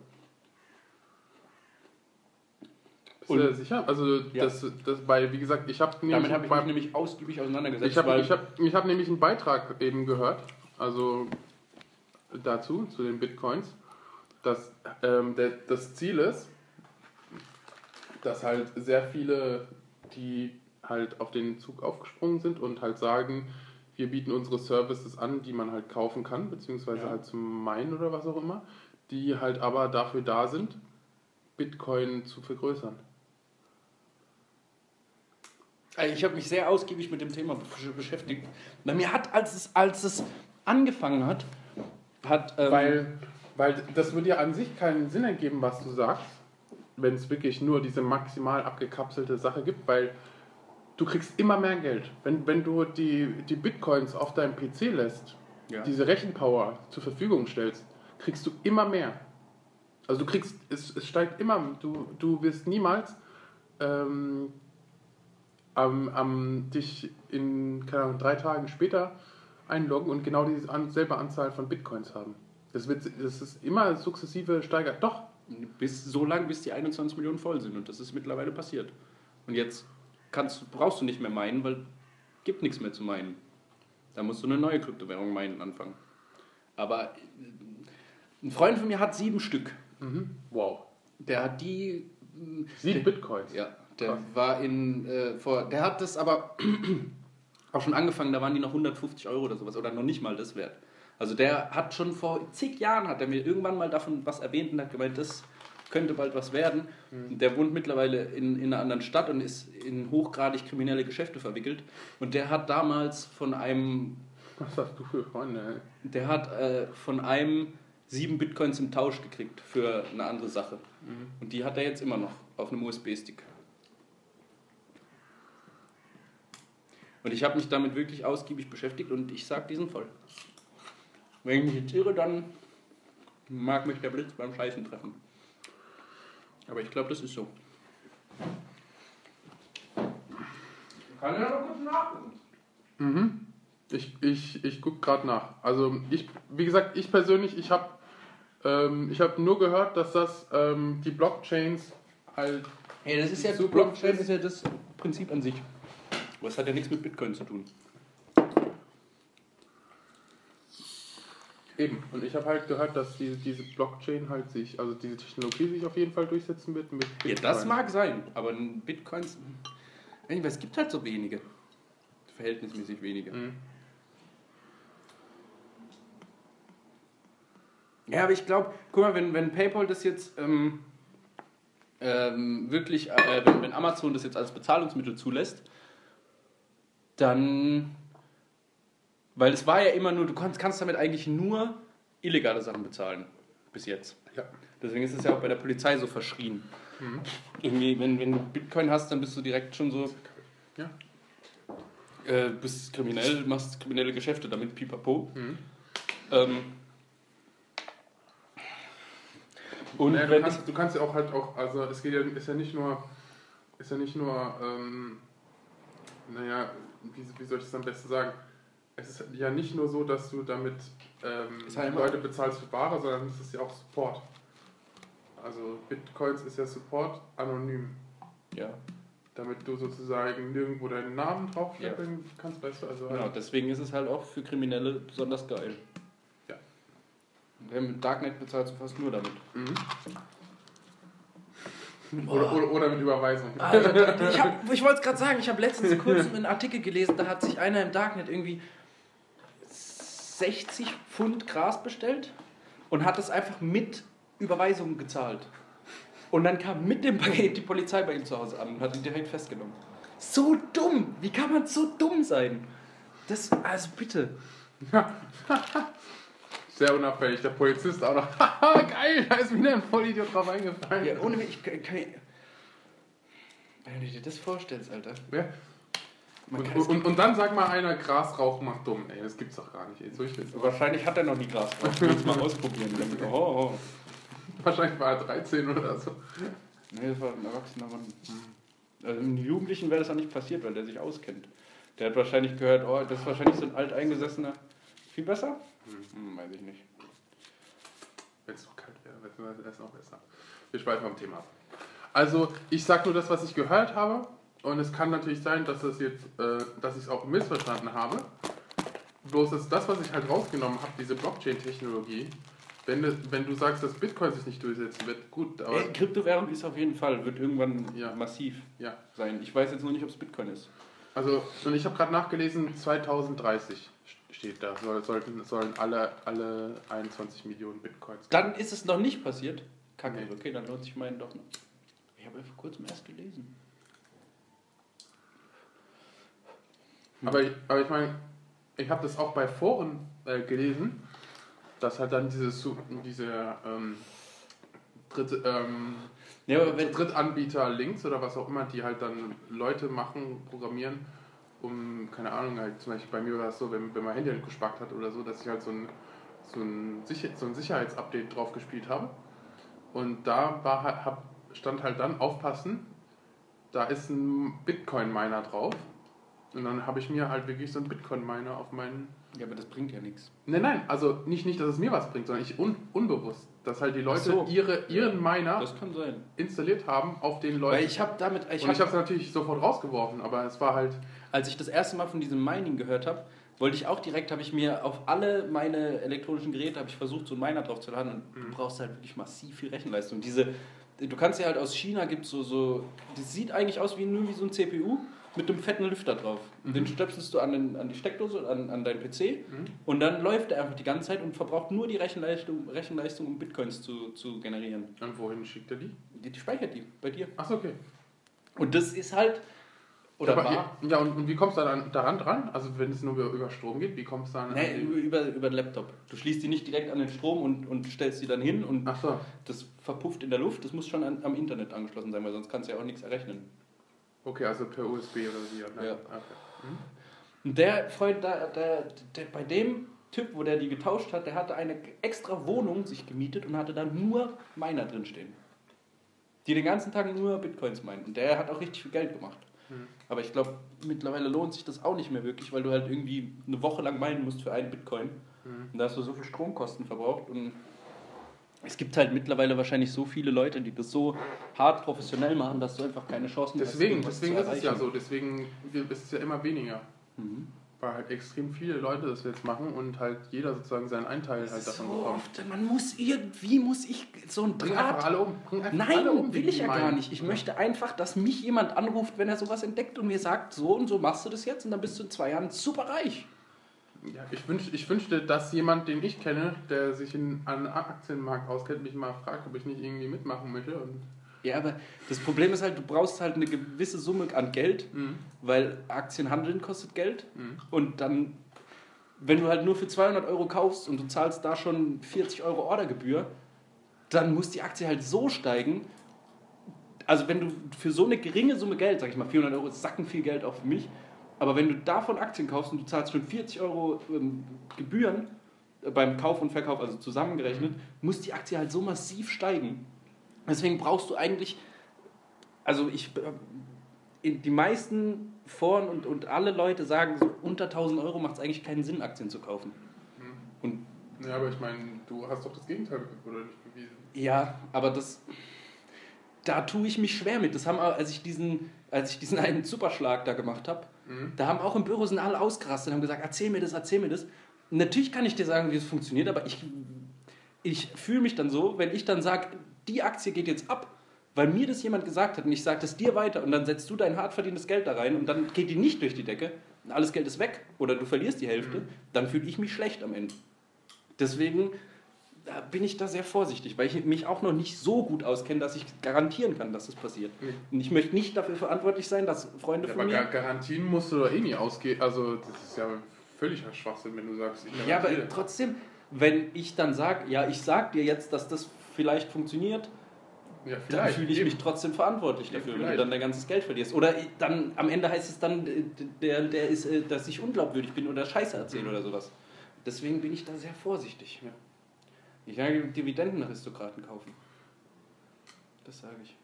Bist du sicher? Also, Ja. das, das, weil, wie gesagt, ich habe Damit habe ich mich nämlich ausgiebig auseinandergesetzt. Ich habe ich hab, ich hab nämlich einen Beitrag eben gehört, also dazu, zu den Bitcoins, dass ähm, der, das Ziel ist, dass halt sehr viele, die halt auf den Zug aufgesprungen sind und halt sagen, wir bieten unsere Services an, die man halt kaufen kann, beziehungsweise Ja. halt zum Meinen oder was auch immer, die halt aber dafür da sind, Bitcoin zu vergrößern. Also Ich habe mich sehr ausgiebig mit dem Thema besch- beschäftigt. Bei mir hat, als es, als es angefangen hat, hat. ähm, Weil, weil das würde ja an sich keinen Sinn ergeben, was du sagst, wenn es wirklich nur diese maximal abgekapselte Sache gibt, weil du kriegst immer mehr Geld. Wenn, wenn du die, die Bitcoins auf deinem PC lässt, Ja. diese Rechenpower zur Verfügung stellst, kriegst du immer mehr. Also du kriegst, es, es steigt immer, du, du wirst niemals ähm, am, am, dich in keine Ahnung, drei Tagen später einloggen und genau diese an, selbe Anzahl von Bitcoins haben. Das, wird, das ist immer sukzessive steigert. Doch, bis so lange, bis die 21 Millionen voll sind. Und das ist mittlerweile passiert. Und jetzt kannst, brauchst du nicht mehr meinen, weil gibt nichts mehr zu meinen. Da musst du eine neue Kryptowährung meinen anfangen. Aber äh, ein Freund von mir hat sieben Stück. wow. Der hat die. äh, Sieben Bitcoins. Ja, der Krass. war in. Äh, vor, der hat das aber auch schon angefangen, da waren die noch 150 Euro oder sowas oder noch nicht mal das wert. Also der hat schon vor zig Jahren, hat er mir irgendwann mal davon was erwähnt und hat gemeint, das könnte bald was werden. Und Der wohnt mittlerweile in, in einer anderen Stadt und ist in hochgradig kriminelle Geschäfte verwickelt. Und der hat damals von einem, Was hast du für Freunde? ey? der hat äh, von einem sieben Bitcoins im Tausch gekriegt für eine andere Sache. Und die hat er jetzt immer noch auf einem USB-Stick. Und ich habe mich damit wirklich ausgiebig beschäftigt und ich sag, die sind voll. Wenn ich mich jetzt irre, dann mag mich der Blitz beim Scheißen treffen. Aber ich glaube, das ist so. Kann ja noch kurz nachgucken. Mhm. Ich, ich, ich gucke gerade nach. Also ich, wie gesagt, ich persönlich, ich habe ähm, ich hab nur gehört, dass das ähm, die Blockchains halt Hey, das ist ja Zukunft Blockchain ist- ist ja das Prinzip an sich. Aber es hat ja nichts mit Bitcoin zu tun. Eben. Und ich habe halt gehört, dass diese, diese Blockchain halt sich, also diese Technologie sich auf jeden Fall durchsetzen wird mit Ja, Bitcoin. das mag sein, aber Bitcoins. Es gibt halt so wenige. Verhältnismäßig wenige. Mhm. Ja, aber ich glaube, guck mal, wenn, wenn PayPal das jetzt ähm, ähm, wirklich, äh, wenn, wenn Amazon das jetzt als Bezahlungsmittel zulässt, dann. Weil es war ja immer nur, du kannst, kannst damit eigentlich nur illegale Sachen bezahlen. Bis jetzt. Ja. Deswegen ist es ja auch bei der Polizei so verschrien. Mhm. Irgendwie, wenn, wenn du Bitcoin hast, dann bist du direkt schon so, Ja. äh, bist kriminell, machst kriminelle Geschäfte damit, pipapo. Mhm. Ähm, und naja, du, kannst, du kannst ja auch halt auch, also es geht ja, ist ja nicht nur, ist ja nicht nur, ähm, naja, wie, wie soll ich das am besten sagen? Es ist ja nicht nur so, dass du damit ähm, halt Leute bezahlst für Ware, sondern es ist ja auch Support. Also Bitcoins ist ja Support anonym, ja, damit du sozusagen nirgendwo deinen Namen draufschreiben kannst, weißt du? Also genau, halt, deswegen ist es halt auch für Kriminelle besonders geil. Ja. Im Darknet bezahlst du fast nur damit. mhm. oder, oder, oder mit Überweisung. Alter, ich ich wollte es gerade sagen, ich habe letztens kurz einen Artikel gelesen, da hat sich einer im Darknet irgendwie 60 Pfund Gras bestellt und hat es einfach mit Überweisung gezahlt. Und dann kam mit dem Paket die Polizei bei ihm zu Hause an und hat ihn direkt festgenommen. So dumm! Wie kann man so dumm sein? Das, also bitte. Sehr unauffällig, der Polizist auch noch. Haha, geil, da ist wieder ein Vollidiot drauf eingefallen. Ja, ohne mich, ich kann, kann, wenn du dir das vorstellst, Alter. Ja. Und, und, und dann sag mal einer, Gras rauchen macht dumm. Ey, das gibt's doch gar nicht. Ey, so ich. Wahrscheinlich hat er noch nie Gras drauf. Ich will es mal ausprobieren. Damit, oh, oh. Wahrscheinlich war er 13 oder so. Nee, das war ein erwachsener Mann. Also einem Jugendlichen wäre das auch nicht passiert, weil der sich auskennt. Der hat wahrscheinlich gehört, oh, das ist wahrscheinlich so ein alteingesessener. Viel besser? Hm, weiß ich nicht. Wenn es noch kalt wäre, wäre es noch besser. Wir schweifen vom Thema ab. Also, ich sag nur das, was ich gehört habe. Und es kann natürlich sein, dass das jetzt, äh, dass ich es auch missverstanden habe. Bloß ist das, was ich halt rausgenommen habe, diese Blockchain-Technologie. Wenn, du- wenn du sagst, dass Bitcoin sich nicht durchsetzen wird, gut, aber Ey, Kryptowährung ist auf jeden Fall, wird irgendwann Ja. massiv ja. sein. Ich weiß jetzt noch nicht, ob es Bitcoin ist. Also, und ich habe gerade nachgelesen, 2030 steht da, soll, sollten, sollen alle, alle 21 Millionen Bitcoins. Dann ist es noch nicht passiert. Kacke, Nee. okay, dann lohnt sich meinen doch noch. Ich habe ja vor kurzem erst gelesen. Aber, ich- aber ich meine, ich habe das auch bei Foren äh, gelesen, dass halt dann diese, Su- diese ähm, dritte, ähm, Ja, aber wenn, Drittanbieter-Links oder was auch immer, die halt dann Leute machen, programmieren, um, keine Ahnung, halt zum Beispiel bei mir war es so, wenn, wenn mein Handy halt gespackt hat oder so, dass ich halt so ein, so ein, Sicher so ein Sicherheitsupdate drauf gespielt habe. Und da war, halt- hab, stand halt dann, aufpassen, da ist ein Bitcoin-Miner drauf. Und dann habe ich mir halt wirklich so einen Bitcoin-Miner auf meinen. ja, aber das bringt ja nichts. Nein, nein, also nicht, nicht, dass es mir was bringt, sondern ich un, unbewusst, dass halt die Leute so. ihre, ihren Miner installiert haben auf den Leuten. Weil ich habe damit, ich und hab, ich habe es natürlich sofort rausgeworfen, aber es war halt. als ich das erste Mal von diesem Mining gehört habe, wollte ich auch direkt, habe ich mir auf alle meine elektronischen Geräte, habe ich versucht, so einen Miner drauf zu laden und du brauchst halt wirklich massiv viel Rechenleistung. Diese, du kannst ja halt aus China, gibt so, so, das sieht eigentlich aus wie nur wie so ein CPU mit einem fetten Lüfter drauf. Und Den stöpselst du an, den, an die Steckdose, an, an deinen PC und dann läuft er einfach die ganze Zeit und verbraucht nur die Rechenleistung, Rechenleistung um Bitcoins zu, zu generieren. Und wohin schickt er die? Die, die speichert die bei dir. Achso, okay. Und das ist halt, oder aber, war, ja, und, und wie kommst du dann daran dran? Also, wenn es nur über, über Strom geht, wie kommst du dann. Nee, über, über, über den Laptop. Du schließt die nicht direkt an den Strom und, und stellst die dann hin und Achso. das verpufft in der Luft. Das muss schon an, am Internet angeschlossen sein, weil sonst kannst du ja auch nichts errechnen. Okay, also per USB oder wie. Ne? Ja. Okay. Und der Freund, der, der, der, bei dem Typ, wo der die getauscht hat, der hatte eine extra Wohnung sich gemietet und hatte da nur Miner drin stehen. Die den ganzen Tag nur Bitcoins meinen. Und der hat auch richtig viel Geld gemacht. Mhm. Aber ich glaube, mittlerweile lohnt sich das auch nicht mehr wirklich, weil du halt irgendwie eine Woche lang meinen musst für einen Bitcoin. Mhm. Und da hast du so viel Stromkosten verbraucht. Und es gibt halt mittlerweile wahrscheinlich so viele Leute, die das so hart professionell machen, dass du einfach keine Chancen Deswegen, irgendwas deswegen zu ist es ja so. Deswegen ist es ja immer weniger. Mhm. Weil halt extrem viele Leute das jetzt machen und halt jeder sozusagen seinen Anteil halt davon So bekommt. oft, man muss irgendwie, muss ich so ein Bring Draht... alle um. Bring Nein, alle um, will ich ja gar meinen. nicht. Ich möchte einfach, dass mich jemand anruft, wenn er sowas entdeckt und mir sagt, so und so machst du das jetzt und dann bist du in zwei Jahren super reich. Ja, ich, wünsch, ich wünschte, dass jemand, den ich kenne, der sich in einem Aktienmarkt auskennt, mich mal fragt, ob ich nicht irgendwie mitmachen möchte. Ja, aber das Problem ist halt, du brauchst halt eine gewisse Summe an Geld, Mhm. weil Aktien handeln kostet Geld. Mhm. Und dann, wenn du halt nur für 200 Euro kaufst und du zahlst da schon 40 Euro Ordergebühr, dann muss die Aktie halt so steigen, also wenn du für so eine geringe Summe Geld, sag ich mal, 400 Euro ist sacken viel Geld auch für mich, aber wenn du davon Aktien kaufst und du zahlst schon 40 Euro ähm, Gebühren äh, beim Kauf und Verkauf, also zusammengerechnet, muss die Aktie halt so massiv steigen. Deswegen brauchst du eigentlich, also ich, äh, die meisten Foren und, und alle Leute sagen, so unter 1000 Euro macht es eigentlich keinen Sinn, Aktien zu kaufen. Und Ja, aber ich meine, du hast doch das Gegenteil oder nicht bewiesen. ja, aber das, da tue ich mich schwer mit. Das haben, als ich diesen, als ich diesen einen Superschlag da gemacht habe, Mhm. da haben auch im Büro sind alle ausgerastet und haben gesagt, erzähl mir das, erzähl mir das. Und natürlich kann ich dir sagen, wie es funktioniert, aber ich, ich fühle mich dann so, wenn ich dann sage, die Aktie geht jetzt ab, weil mir das jemand gesagt hat und ich sage das dir weiter und dann setzt du dein hart verdientes Geld da rein und dann geht die nicht durch die Decke, und alles Geld ist weg oder du verlierst die Hälfte, Mhm. dann fühle ich mich schlecht am Ende. Deswegen da bin ich da sehr vorsichtig, weil ich mich auch noch nicht so gut auskenne, dass ich garantieren kann, dass das passiert. Nee. Und ich möchte nicht dafür verantwortlich sein, dass Freunde Ja, von aber mir... Gar Garantien musst du doch eh nie ausgehen. Also, das ist ja völliger Schwachsinn, wenn du sagst, ich Ja, aber trotzdem, wenn ich dann sage, ja, ich sag dir jetzt, dass das vielleicht funktioniert, ja, dann fühle ich eben. mich trotzdem verantwortlich Ja, dafür, wenn du dann dein ganzes Geld verlierst. Oder dann am Ende heißt es dann, äh, der, der ist, äh, dass ich unglaubwürdig bin oder Scheiße erzähle Mhm. oder sowas. Deswegen bin ich da sehr vorsichtig. Ja. Ich sage, Dividendenaristokraten kaufen. Das sage ich.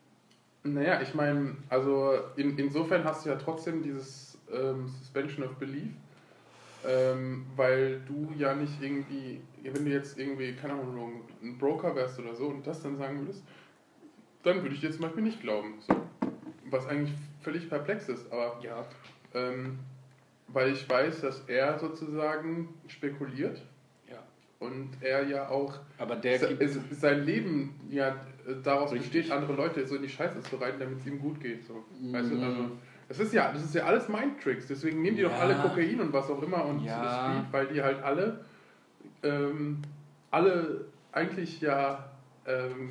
Naja, ich meine, also in, insofern hast du ja trotzdem dieses ähm, Suspension of Belief, ähm, weil du ja nicht irgendwie, wenn du jetzt irgendwie, keine Ahnung, ein Broker wärst oder so und das dann sagen würdest, dann würde ich dir zum Beispiel nicht glauben. So. Was eigentlich völlig perplex ist, aber Ja. ähm, weil ich weiß, dass er sozusagen spekuliert. Und er ja auch Aber der Se- sein Leben ja äh, daraus Richtig. besteht, andere Leute so in die Scheiße zu reiten, damit es ihm gut geht. So. Weißt du, also, das ist ja, das ist ja alles Mindtricks. Deswegen nehmen die doch Ja. alle Kokain und was auch immer und Ja. Speed, weil die halt alle, ähm, alle eigentlich ja ähm,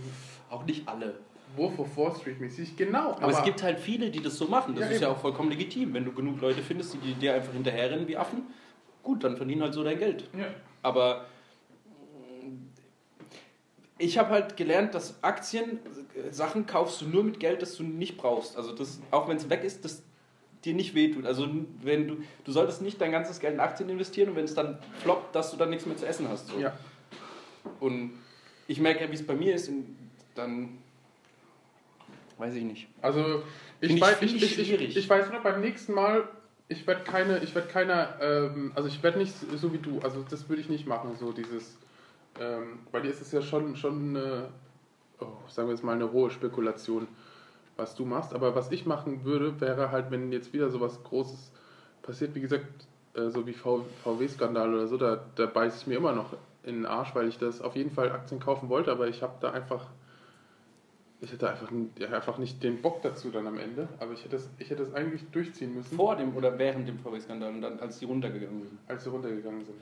auch nicht alle. Wolf of Wall Street mäßig, genau. Aber, es gibt halt viele, die das so machen. Das Ja, ist ja auch vollkommen legitim. Wenn du genug Leute findest, die dir einfach hinterherrennen wie Affen, gut, dann verdienen halt so dein Geld. ja. Aber ich habe halt gelernt, dass Aktien, äh, Sachen kaufst du nur mit Geld, das du nicht brauchst. Also das, auch wenn es weg ist, das dir nicht wehtut. Also wenn du, du solltest nicht dein ganzes Geld in Aktien investieren und wenn es dann floppt, dass du dann nichts mehr zu essen hast. So. ja. Und ich merke ja, wie es bei mir ist, dann weiß ich nicht. Also ich, ich- weiß, ich, ich ich, ich weiß nur beim nächsten Mal, ich werde keine, ich werde keiner, ähm, also ich werde nicht so wie du, also das würde ich nicht machen, so dieses, ähm, bei dir ist es ja schon, schon eine, oh, sagen wir jetzt mal eine hohe Spekulation, was du machst, aber was ich machen würde, wäre halt, wenn jetzt wieder sowas Großes passiert, wie gesagt, äh, so wie VW-Skandal oder so, da, da beiße ich mir immer noch in den Arsch, weil ich das auf jeden Fall Aktien kaufen wollte, aber ich habe da einfach ich hätte einfach, ja, einfach nicht den Bock dazu dann am Ende, aber ich hätte es, ich hätte es eigentlich durchziehen müssen, Vor dem oder während dem VW-Skandal und dann, als die runtergegangen sind. als sie runtergegangen sind.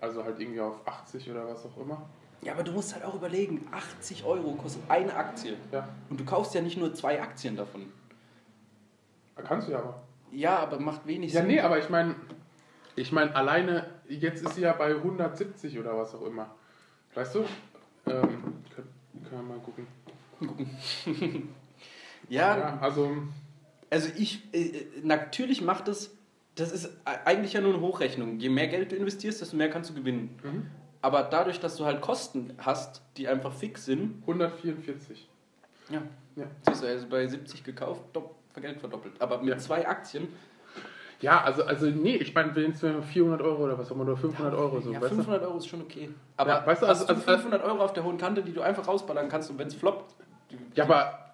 Also halt irgendwie auf 80 oder was auch immer. Ja, aber du musst halt auch überlegen, 80 Euro kostet eine Aktie. Ja, Und du kaufst ja nicht nur zwei Aktien davon. kannst du ja aber. Ja, aber macht wenig Ja, Sinn. nee, aber ich meine, ich meine, alleine, jetzt ist sie ja bei 170 oder was auch immer. Weißt du? Ähm, können, können wir mal gucken. Ja, Ja, also, also ich, äh, natürlich macht es, das ist eigentlich ja nur eine Hochrechnung. Je mehr Geld du investierst, desto mehr kannst du gewinnen. mhm. Aber dadurch, dass du halt Kosten hast, die einfach fix sind, 144. ja, Ja. siehst du, also bei 70 gekauft, Geld verdoppelt. Aber mit Ja. zwei Aktien, Ja, also, also nee, ich meine, wenn es 400 Euro oder was auch immer, oder 500 Euro so, ja, weißt du? 500 Euro ist schon okay. Aber Ja, weißt du, also- also- 500 Euro auf der hohen Kante, die du einfach rausballern kannst und wenn es floppt, Ja, aber ja,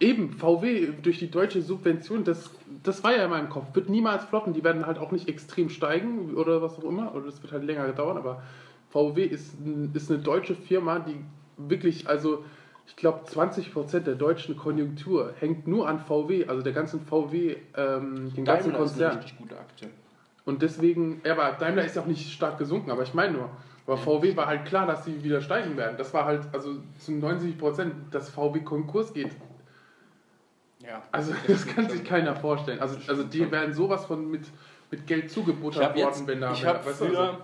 eben, VW durch die deutsche Subvention, das, das war ja in meinem Kopf, wird niemals floppen. Die werden halt auch nicht extrem steigen oder was auch immer, oder das wird halt länger dauern, aber VW ist, ist eine deutsche Firma, die wirklich, also ich glaube 20% der deutschen Konjunktur hängt nur an VW, also der ganzen VW, ähm, den ganzen Daimler ist eine Konzern. richtig gute Aktie. Und deswegen, ja, aber Daimler ist ja auch nicht stark gesunken, aber ich meine nur, aber VW war halt klar, dass sie wieder steigen werden. Das war halt, also zu 90 Prozent, dass VW Konkurs geht. Ja. Also das kann sich keiner vorstellen. Also, also die werden sowas von mit, mit Geld zugebuttert habe jetzt, worden, wenn da... ich habe weißt du, also-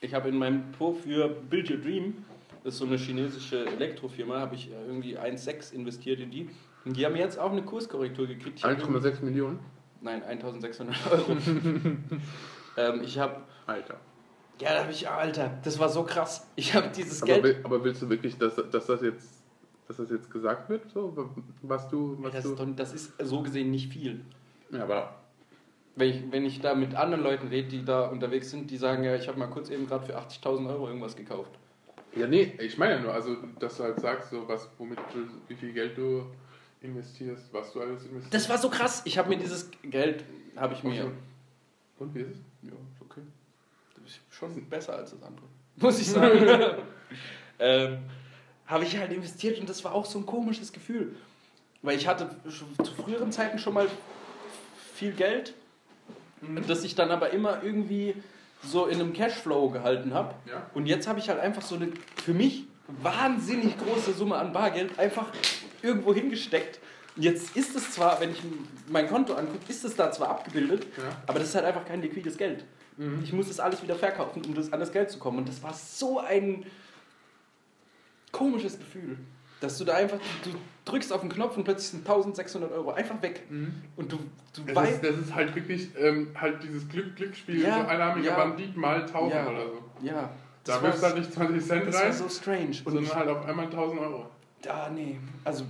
ich habe in meinem Po für Build Your Dream, das ist so eine chinesische Elektrofirma, habe ich irgendwie 1,6 investiert in die. Und die haben jetzt auch eine Kurskorrektur gekriegt. Ich hab irgendwie- 1,6 Millionen. Nein, 1600 Euro. ähm, ich habe, Alter. ja, da habe ich, Alter, das war so krass. Ich habe dieses Aber, Geld. will, aber willst du wirklich, dass, dass, das jetzt, dass das jetzt gesagt wird? So, was du. Was das, du ist doch, das ist so gesehen nicht viel. ja, aber. Wenn ich, wenn ich da mit anderen Leuten rede, die da unterwegs sind, die sagen, ja, ich habe mal kurz eben gerade für 80.000 Euro irgendwas gekauft. Ja, nee, ich meine ja nur, also, dass du halt sagst, so, was, womit du, wie viel Geld du investierst, was du alles investierst. Das war so krass. Ich habe mir dieses Geld, habe ich mir... Und wie ist es? Ja, ist okay. Das ist schon besser als das andere. Muss ich sagen. ähm, habe ich halt investiert und das war auch so ein komisches Gefühl. Weil ich hatte zu früheren Zeiten schon mal viel Geld, das ich dann aber immer irgendwie so in einem Cashflow gehalten habe. Ja. Und jetzt habe ich halt einfach so eine für mich wahnsinnig große Summe an Bargeld einfach irgendwo hingesteckt. Und Jetzt ist es zwar, wenn ich mein Konto angucke, ist es da zwar abgebildet, Ja. aber das ist halt einfach kein liquides Geld. Mhm. Ich muss das alles wieder verkaufen, um das, an das Geld zu kommen. Und das war so ein komisches Gefühl, dass du da einfach, du drückst auf den Knopf und plötzlich sind 1600 Euro einfach weg. Und du, du Das weißt, ist, das ist halt wirklich ähm, halt dieses Glück, Glücksspiel, Ja, so einarmiger ja. Bandit mal 1000 Ja. oder so. ja, Da das, wirfst du war, halt nicht 20 Cent das war rein, so strange. Und sondern halt auf einmal 1000 Euro. da, nee, also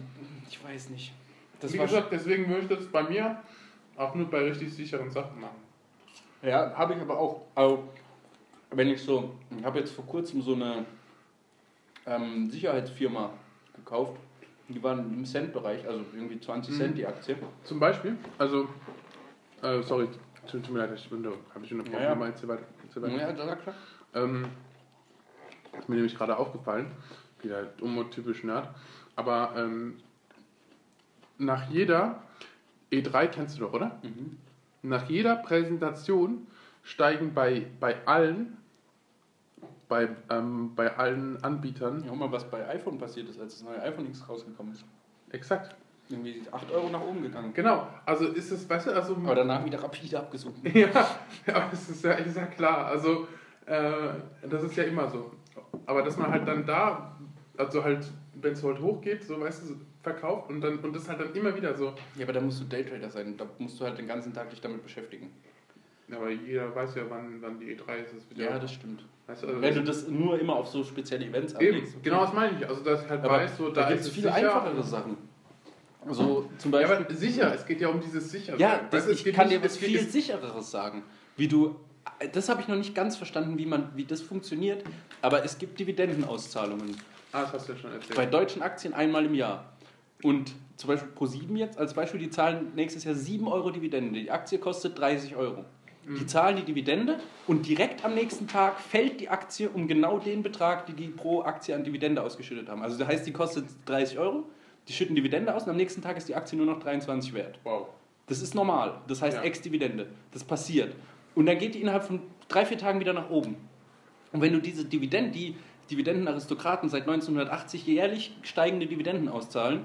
ich weiß nicht. Das Wie war gesagt, deswegen würde ich das bei mir auch nur bei richtig sicheren Sachen machen. Ja, habe ich aber auch. Also, wenn ich so, ich habe jetzt vor kurzem so eine ähm, Sicherheitsfirma gekauft. Die waren im Cent-Bereich, also irgendwie 20 Mhm. Cent die Aktie. Zum Beispiel, also, äh, sorry, tut, mir leid, ich bin da, habe ich eine Ja, ja. Probleme, ja, weiter. erzähl weiter. Ja, da klar. Ähm, ist mir nämlich gerade aufgefallen, wieder typisch Nerd, aber ähm, nach jeder E3 kennst du doch, oder? Mhm. Nach jeder Präsentation steigen bei, bei allen bei, ähm, bei allen Anbietern Ja, mal, was bei iPhone passiert ist, als das neue iPhone X rausgekommen ist. exakt. Irgendwie 8 Euro nach oben gegangen. Genau, also ist es, weißt du, also Aber danach wieder rapide abgesunken. Ja, ja, es ist ja, ist ja klar. Also, äh, das ist ja immer so. Aber dass man halt dann da, also halt, wenn es halt hochgeht, so weißt du, verkauft und dann und das halt dann immer wieder so. Ja, aber da musst du Daytrader sein. Da musst du halt den ganzen Tag dich damit beschäftigen. Ja, aber jeder weiß ja, wann, wann die E3 ist. Das Ja, das stimmt. weißt du, also Wenn du das nur immer auf so spezielle Events eben, anlegst. okay. genau das meine ich. Also, dass ich halt Aber weiß, so, da, da, gibt ist es viel einfachere Sachen. So zum Ja, Beispiel. aber sicher, es geht ja um dieses sicher. Ja, Weißt das, es ich kann nicht- dir was viel es- sichereres sagen. Wie du, das habe ich noch nicht ganz verstanden, wie, man, wie das funktioniert, aber es gibt Dividendenauszahlungen. Ah, das hast du ja schon erzählt. Bei deutschen Aktien einmal im Jahr. Und zum Beispiel Pro7 jetzt als Beispiel, die zahlen nächstes Jahr 7 Euro Dividende. Die Aktie kostet 30 Euro. Die zahlen die Dividende und direkt am nächsten Tag fällt die Aktie um genau den Betrag, die die pro Aktie an Dividende ausgeschüttet haben. Also das heißt, die kostet 30 Euro, die schütten Dividende aus und am nächsten Tag ist die Aktie nur noch 23 wert. wow. Das ist normal. Das heißt Ja. Ex-Dividende. Das passiert. Und dann geht die innerhalb von drei, vier Tagen wieder nach oben. Und wenn du diese Dividenden, die Dividendenaristokraten seit 1980 jährlich steigende Dividenden auszahlen,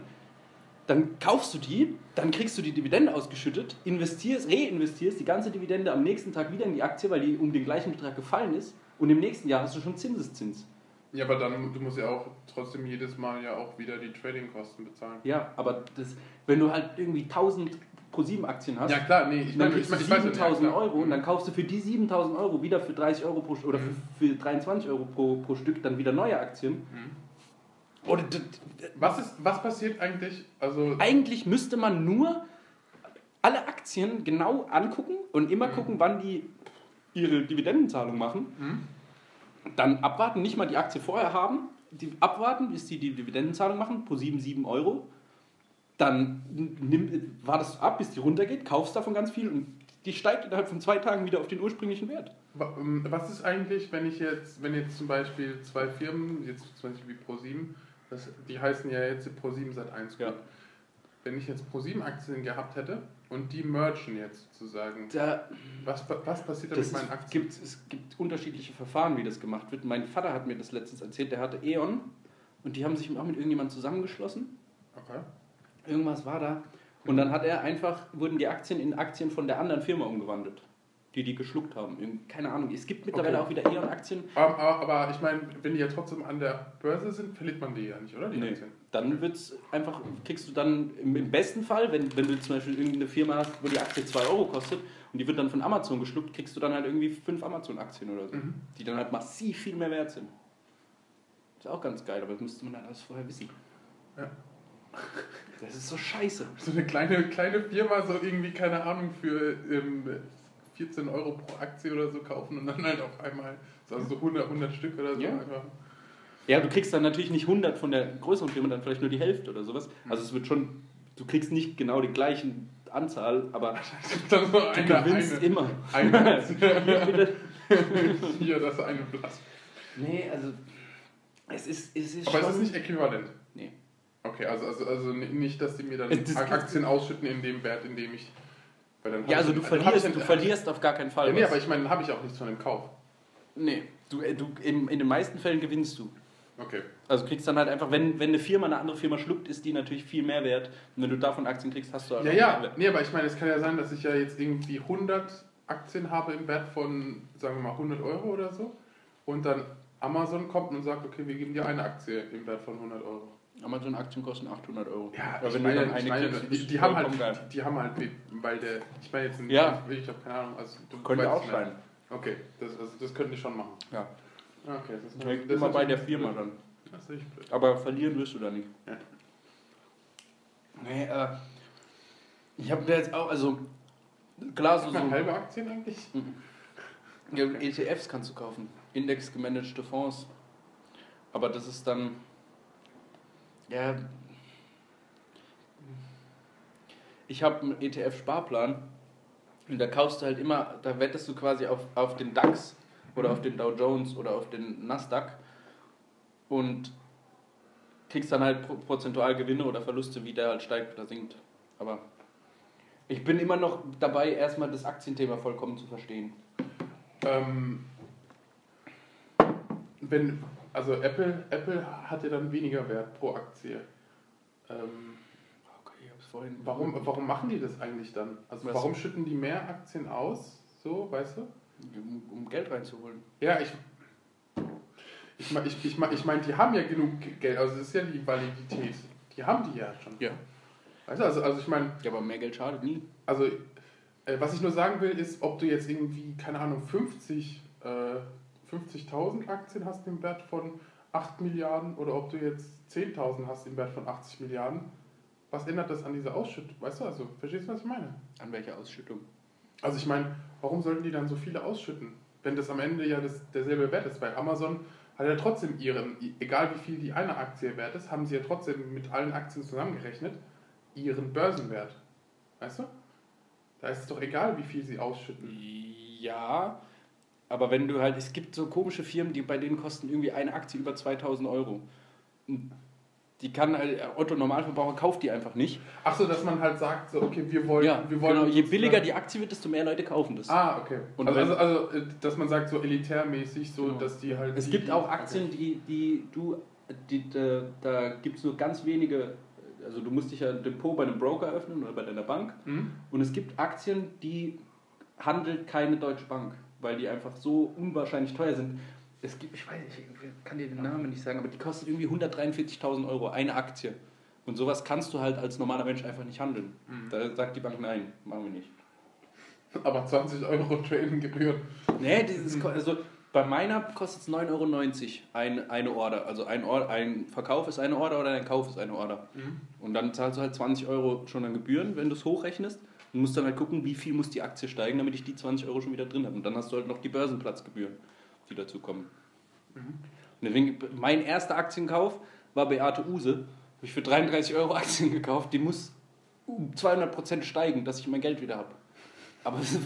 dann kaufst du die, dann kriegst du die Dividende ausgeschüttet, investierst, reinvestierst die ganze Dividende am nächsten Tag wieder in die Aktie, weil die um den gleichen Betrag gefallen ist. Und im nächsten Jahr hast du schon Zinseszins. Ja, aber dann, du musst ja auch trotzdem jedes Mal ja auch wieder die Trading-Kosten bezahlen. Ja, aber das, wenn du halt irgendwie 1000 pro 7 Aktien hast, Ja, klar, nee, ich dann meine, ich, kriegst du ich weiß ja, 7000 ja. Euro und dann kaufst du für die 7000 Euro wieder für 30 Euro pro, oder Mhm. für, für 23 Euro pro, pro Stück dann wieder neue Aktien. Mhm. Oder Was, ist, was passiert eigentlich? Also, eigentlich müsste man nur alle Aktien genau angucken und immer Mhm. gucken, wann die ihre Dividendenzahlung machen. Mhm. Dann abwarten, nicht mal die Aktie vorher haben, die abwarten, bis die die Dividendenzahlung machen, pro 7, 7 Euro. Dann nimm, wartest du ab, bis die runtergeht, kaufst davon ganz viel und die steigt innerhalb von zwei Tagen wieder auf den ursprünglichen Wert. ähm, was ist eigentlich, wenn ich jetzt, wenn jetzt zum Beispiel zwei Firmen, jetzt zum Beispiel wie Pro7, das, die heißen ja jetzt Pro7 seit 1 Ja. Wenn ich jetzt Pro7-Aktien gehabt hätte und die mergen jetzt sozusagen, Da, was, was passiert da mit meinen Aktien? gibt, es gibt unterschiedliche Verfahren, wie das gemacht wird. Mein Vater hat mir das letztens erzählt, der hatte E.ON und die haben sich auch mit irgendjemandem zusammengeschlossen. Okay. Irgendwas war da. Und dann hat er einfach, wurden die Aktien in Aktien von der anderen Firma umgewandelt, die die geschluckt haben. Keine Ahnung. Es gibt mittlerweile Okay. auch wieder E.ON-Aktien. Aber, aber, aber ich meine, wenn die ja trotzdem an der Börse sind, verliert man die ja nicht, oder? Die Nee. Aktien. dann wird's einfach, kriegst du dann im, besten Fall, wenn, wenn du zum Beispiel irgendeine Firma hast, wo die Aktie 2 Euro kostet und die wird dann von Amazon geschluckt, kriegst du dann halt irgendwie fünf Amazon-Aktien oder so, Mhm. die dann halt massiv viel mehr wert sind. Ist auch ganz geil, aber das müsste man dann alles vorher wissen. Ja. Das ist so scheiße. So eine kleine, kleine Firma so irgendwie, keine Ahnung, für ähm, 14 Euro pro Aktie oder so kaufen und dann halt auf einmal so, also so 100, 100 Stück oder so. Ja. Einfach. Ja, du kriegst dann natürlich nicht 100 von der größeren Firma, dann vielleicht nur die Hälfte oder sowas. Also es wird schon, du kriegst nicht genau die gleichen Anzahl, aber Dann so du eine, gewinnst eine, immer. eine. Hier, das eine Blatt. Nee, also es ist, es ist Aber schon... es ist nicht äquivalent. Nee. Okay, also, also, also ni- nicht, dass die mir dann Aktien ausschütten in dem Wert, in dem ich. Ja, also ich- du ich verlierst, dann- du verlierst auf gar keinen Fall. Ja, nee, aber ich meine, dann habe ich auch nichts von dem Kauf. nee, du, äh, du, in, in den meisten Fällen gewinnst du. Okay. Also kriegst dann halt einfach, wenn, wenn eine Firma eine andere Firma schluckt, ist die natürlich viel mehr wert. Und wenn du davon Aktien kriegst, hast du halt Ja, ja, mehr Wert. nee, aber ich meine, es kann ja sein, dass ich ja jetzt irgendwie 100 Aktien habe im Wert von, sagen wir mal, 100 Euro oder so. Und dann Amazon kommt und sagt, okay, wir geben dir eine Aktie im Wert von 100 Euro. Amazon-Aktien kosten 800 Euro. Ja, aber ich wenn meine, du dann ich eine meine kriegst, die, haben halt, die, die haben halt, weil der, ich meine jetzt nicht, Ja. will ich habe keine Ahnung, also du Könnte auch sein. Okay, das, also das könnte ich schon machen. Ja. Okay, das ist, Direkt das immer bei der Firma blöd. dann. Das ist echt blöd. Aber verlieren wirst du da nicht. Ja. Nee, äh, ich habe da jetzt auch, also klar, so, so halbe Aktien eigentlich? ja, ETFs kannst du kaufen. Index gemanagte Fonds. Aber das ist dann, ja, ich habe einen ETF-Sparplan und da kaufst du halt immer, da wettest du quasi auf, auf den DAX oder auf den Dow Jones oder auf den Nasdaq und kriegst dann halt pro- prozentual Gewinne oder Verluste, wie der halt steigt oder sinkt. Aber ich bin immer noch dabei, erstmal das Aktienthema vollkommen zu verstehen. Ähm, wenn, also Apple, Apple hat ja dann weniger Wert pro Aktie. Ähm, Okay, ich hab's vorhin. warum, warum machen die das eigentlich dann? Also Was? warum schütten die mehr Aktien aus? So, weißt du? Um, um Geld reinzuholen. Ja, ich. Ich meine, ich, ich, mein, ich mein, die haben ja genug Geld, also das ist ja die Validität. Die haben die ja schon. Ja. Du, also, also ich meine, Ja, aber mehr Geld schadet nie. also äh, was ich nur sagen will, ist, ob du jetzt irgendwie, keine Ahnung, 50, äh, 50.000 Aktien hast im Wert von 8 Milliarden oder ob du jetzt 10.000 hast im Wert von 80 Milliarden. Was ändert das an dieser Ausschüttung? Weißt du, also, verstehst du, was ich meine? An welcher Ausschüttung? Also ich meine, warum sollten die dann so viele ausschütten? Wenn das am Ende ja das, derselbe Wert ist. Weil Amazon hat ja trotzdem ihren, egal wie viel die eine Aktie wert ist, haben sie ja trotzdem mit allen Aktien zusammengerechnet, ihren Börsenwert. Weißt du? Da ist es doch egal, wie viel sie ausschütten. Ja, aber wenn du halt, es gibt so komische Firmen, die bei denen kosten irgendwie eine Aktie über 2000 Euro. Und Die kann, halt- Otto Normalverbraucher kauft die einfach nicht. Ach so, dass man halt sagt, so, okay, wir wollen. Ja, wir wollen genau. Je billiger die Aktie wird, desto mehr Leute kaufen das. Ah, okay. Und also, wenn- also, also, äh, dass man sagt, so elitärmäßig, so, Genau. dass die halt. Es die, gibt auch Aktien, die, die du, die, da, da gibt es nur ganz wenige, also du musst dich ja ein Depot bei einem Broker öffnen oder bei deiner Bank. Hm? Und es gibt Aktien, die handelt keine Deutsche Bank, weil die einfach so unwahrscheinlich teuer sind. Es gibt, ich weiß, ich kann dir den Namen nicht sagen, aber die kostet irgendwie 143.000 Euro, eine Aktie. Und sowas kannst du halt als normaler Mensch einfach nicht handeln. Mhm. Da sagt die Bank, nein, machen wir nicht. Aber 20 Euro Trading-Gebühren. Nee, dieses, also bei meiner kostet es 9,90 Euro ein, eine Order. Also ein, Or ein Verkauf ist eine Order oder ein Kauf ist eine Order. Mhm. Und dann zahlst du halt 20 Euro schon an Gebühren, wenn du es hochrechnest. Und musst dann halt gucken, wie viel muss die Aktie steigen, damit ich die 20 Euro schon wieder drin habe. Und dann hast du halt noch die Börsenplatzgebühren, die dazu kommen. Mhm. Und deswegen, mein erster Aktienkauf war Beate Use. Habe ich für 33 Euro Aktien gekauft. Die muss um 200% steigen, dass ich mein Geld wieder habe. Aber das,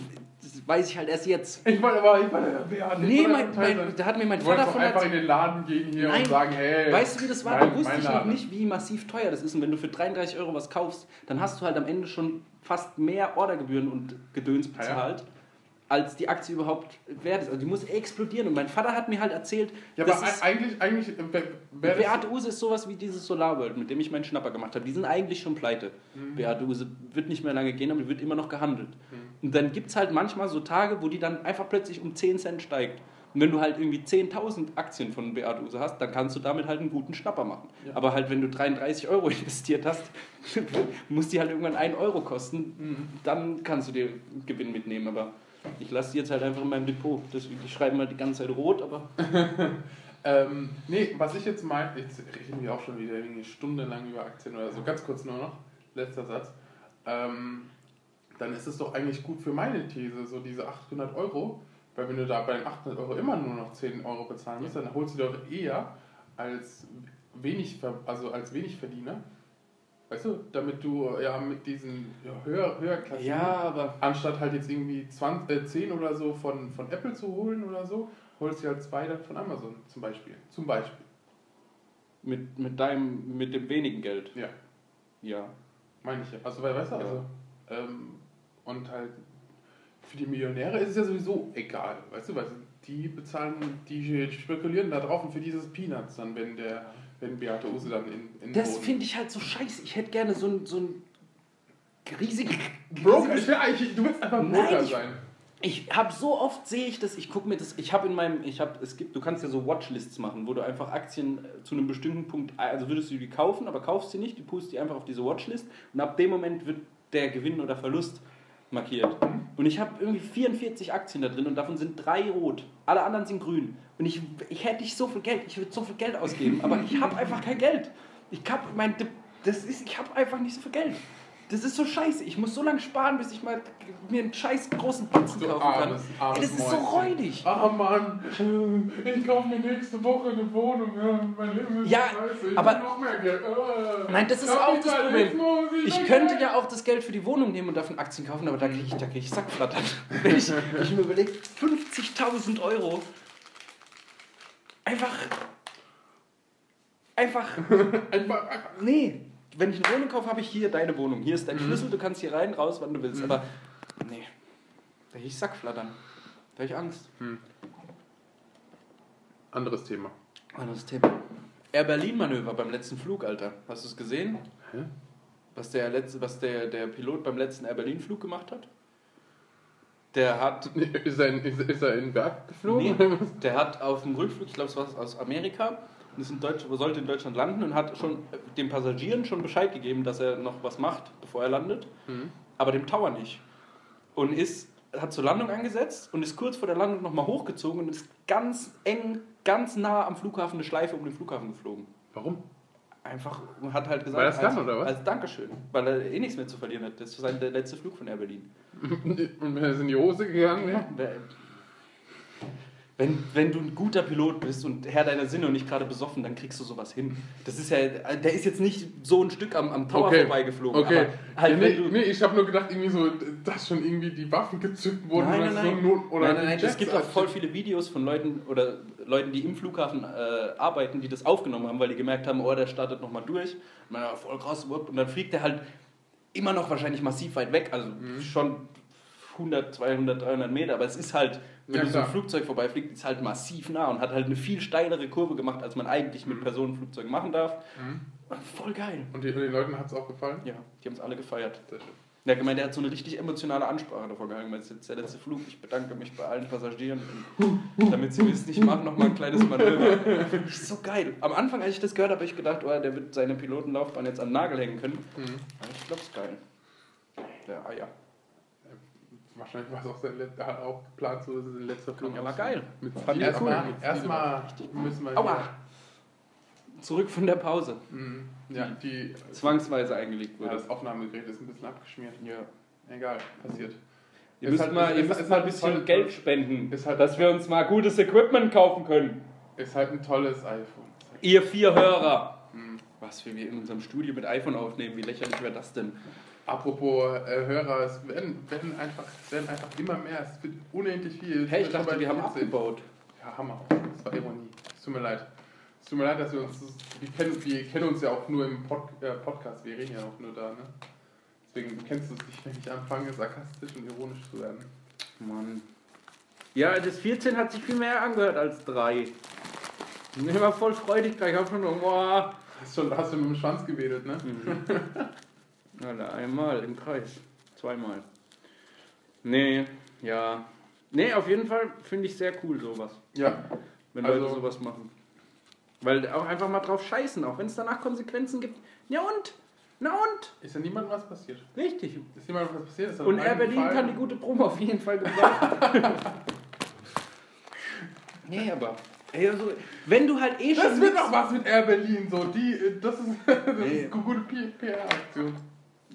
das weiß ich halt erst jetzt. Ich wollte aber, ich wollte, wer Nee, mein, mein, da hat mir mein Du Vater von einfach in den Laden gehen hier Nein. und sagen, hey. Weißt du, wie das war? mein- da wusste ich noch nicht, wie massiv teuer das ist. Und wenn du für 33 Euro was kaufst, dann hast du halt am Ende schon fast mehr Ordergebühren und Gedöns Ah ja. bezahlt, als die Aktie überhaupt wert ist. Also die muss explodieren. Und mein Vater hat mir halt erzählt, Ja, aber ist, ei- eigentlich, eigentlich äh, Beate Use ist sowas wie dieses Solarworld, mit dem ich meinen Schnapper gemacht habe. Die sind eigentlich schon pleite. Mhm. Beate Use wird nicht mehr lange gehen, aber die wird immer noch gehandelt. Und dann gibt es halt manchmal so Tage, wo die dann einfach plötzlich um 10 Cent steigt. Und wenn du halt irgendwie 10.000 Aktien von Beate Use hast, dann kannst du damit halt einen guten Schnapper machen. Ja. Aber halt, wenn du 33 Euro investiert hast, muss die halt irgendwann 1 Euro kosten, Mhm. dann kannst du dir Gewinn mitnehmen. Aber ich lasse die jetzt halt einfach in meinem Depot. Deswegen, die schreiben halt die ganze Zeit rot, aber Ähm, nee, was ich jetzt meine, jetzt reden wir auch schon wieder irgendwie stundenlang über Aktien oder so. Ganz kurz nur noch, letzter Satz. Ähm, dann ist es doch eigentlich gut für meine These, so diese 800 Euro, weil wenn du da bei den 800 Euro immer nur noch 10 Euro bezahlen musst, dann holst du doch eher als wenig, also als wenig Verdiener, weißt du, damit du ja mit diesen ja, höher, höherklassigen, ja, aber anstatt halt jetzt irgendwie 20, äh, 10 oder so von, von Apple zu holen oder so, holst du halt zwei dann von Amazon zum Beispiel. Zum Beispiel. mit, mit deinem, mit dem wenigen Geld. Ja, Ja. meine ich ja. Also, weil, weißt du, Ja. also, ähm, und halt für die Millionäre ist es ja sowieso egal, weißt du, weil die bezahlen, die spekulieren da drauf und für dieses Peanuts dann, wenn der, wenn Beate Use dann in, in Das finde ich halt so scheiße. Ich hätte gerne so ein, so ein riesigen. Broker, ich will eigentlich, du willst einfach Nein, Broker ich- sein. Ich habe so oft sehe ich das, ich gucke mir das, ich habe in meinem, ich habe, es gibt, du kannst ja so Watchlists machen, wo du einfach Aktien äh, zu einem bestimmten Punkt, also würdest du die kaufen, aber kaufst sie nicht, du pust die einfach auf diese Watchlist und ab dem Moment wird der Gewinn oder Verlust markiert. Und ich habe irgendwie 44 Aktien da drin und davon sind drei rot, alle anderen sind grün. Und ich, ich hätte ich so viel Geld, ich würde so viel Geld ausgeben, aber ich habe einfach kein Geld. Ich habe mein, das ist, ich habe einfach nicht so viel Geld. Das ist so scheiße. Ich muss so lange sparen, bis ich mal mir einen scheiß großen Batzen kaufen armes, kann. armes Ey, das ist so räudig. Ah Mann, ich kaufe mir nächste Woche eine Wohnung. Ja, mein Leben ist Ja, scheiße. Ich aber- noch mehr Geld. Äh, Nein, das ist auch das Problem. Ich könnte Geld. ja auch das Geld für die Wohnung nehmen und davon Aktien kaufen, aber da kriege ich, da krieg ich Sackflattern. Wenn ich, ich mir überlege, 50.000 Euro einfach. Einfach. Einfach, Nee. Wenn ich eine Wohnung kaufe, habe ich hier deine Wohnung. Hier ist dein Schlüssel, du kannst hier rein, raus, wann du willst. Aber nee. Da kriege ich Sackflattern. Da habe ich Angst. Anderes Thema. Anderes Thema. Air Berlin-Manöver beim letzten Flug, Alter. Hast du es gesehen? Hä? Was, der, letzte, was der, der Pilot beim letzten Air Berlin-Flug gemacht hat? Der hat, Ist er in, ist, ist er in den Berg geflogen? der hat auf dem Rückflug, ich glaube, es war aus Amerika, ist in Deutsch, sollte in Deutschland landen und hat schon den Passagieren schon Bescheid gegeben, dass er noch was macht, bevor er landet, Mhm. aber dem Tower nicht. Und ist, hat zur Landung angesetzt und ist kurz vor der Landung nochmal hochgezogen und ist ganz eng, ganz nah am Flughafen eine Schleife um den Flughafen geflogen. Warum? Einfach und hat halt gesagt, Weil das kann, als, oder was? als Dankeschön, weil er eh nichts mehr zu verlieren hat. Das ist sein der letzte Flug von Air Berlin. Und wenn er in die Hose gegangen wäre? Wer- Wenn, wenn du ein guter Pilot bist und Herr deiner Sinne und nicht gerade besoffen, dann kriegst du sowas hin. Das ist ja, der ist jetzt nicht so ein Stück am, am Tower Okay. vorbeigeflogen. Okay. Halt, nee, nee, ich habe nur gedacht, irgendwie so, dass schon irgendwie die Waffen gezückt wurden Nein, oder nein, so. nein. Not- oder nein, nein, nein. Es gibt auch voll abstürzen. viele Videos von Leuten oder Leuten, die im Flughafen äh, arbeiten, die das aufgenommen haben, weil die gemerkt haben, oh, der startet nochmal durch. Und voll krass, und dann fliegt er halt immer noch wahrscheinlich massiv weit weg, also Mhm. schon 100, 200, 300 Meter, aber es ist halt, wenn Ja, du so ein. Flugzeug vorbeifliegt, ist halt massiv nah und hat halt eine viel steilere Kurve gemacht, als man eigentlich mit Personenflugzeugen machen darf. Mhm. Voll geil. Und, die, und den Leuten hat es auch gefallen? Ja, die haben es alle gefeiert. Sehr schön. Er hat gemeint, er hat so eine richtig emotionale Ansprache davor gehalten, weil es jetzt der letzte Flug. Ich bedanke mich bei allen Passagieren. Damit sie wissen, ich mache noch mal ein kleines Manöver. Finde ich so geil. Am Anfang, als ich das gehört habe, habe ich gedacht, oh, der wird seine Pilotenlaufbahn jetzt an den Nagel hängen können. Mhm. Aber ich glaube, es ist geil. Der ah Eier. Wahrscheinlich war es auch sein letzter, auch geplant, so dass es ein letzter Flug Ja, ist. geil. Mit Fand ich erstmal, cool. erstmal müssen wir Aua! Zurück von der Pause. Mhm. Ja, die, Zwangsweise eingelegt ja, wurde. das Aufnahmegerät ist ein bisschen abgeschmiert. Ja. Egal, passiert. Ihr Ist müsst halt- mal, ist- ihr ist- müsst ist mal ein halt bisschen toll- Geld spenden, ist halt- dass wir uns mal gutes Equipment kaufen können. Ist halt ein tolles iPhone. Ihr vier Hörer. Mhm. Was, wir in unserem Studio mit iPhone aufnehmen, wie lächerlich wäre das denn? Apropos äh, Hörer, es werden, werden, einfach, es werden einfach immer mehr. Es wird unendlich viel. Hey, ich dachte, wir haben 14. abgebaut. Ja, Hammer. Das war Ironie. Es tut mir leid. Es tut mir leid, dass wir uns. Wir kennen, wir kennen uns ja auch nur im Pod, äh, Podcast. Wir reden ja auch nur da, ne? Deswegen kennst du es nicht, wenn ich anfange, sarkastisch und ironisch zu werden. Mann. Ja, das 14 hat sich viel mehr angehört als 3. Ich war voll freudig, gleich auf schon so, boah. Hast, schon, hast du mit dem Schwanz gewedelt, ne? Alter, einmal im Kreis. Zweimal. Nee, ja. Nee, auf jeden Fall finde ich sehr cool sowas, Ja. wenn Also- Leute sowas machen. Weil auch einfach mal drauf scheißen, auch wenn es danach Konsequenzen gibt. Ja und? Na und? Ist ja niemandem was passiert. Richtig. Ist niemandem was passiert? Ist Und Air Berlin kann die gute Promo auf jeden Fall gebrauchen. nee, aber. Ey, also, wenn du halt eh schon. Das wird doch was mit Air Berlin, so. Die, das ist, das Nee. ist eine gute PR-Aktion.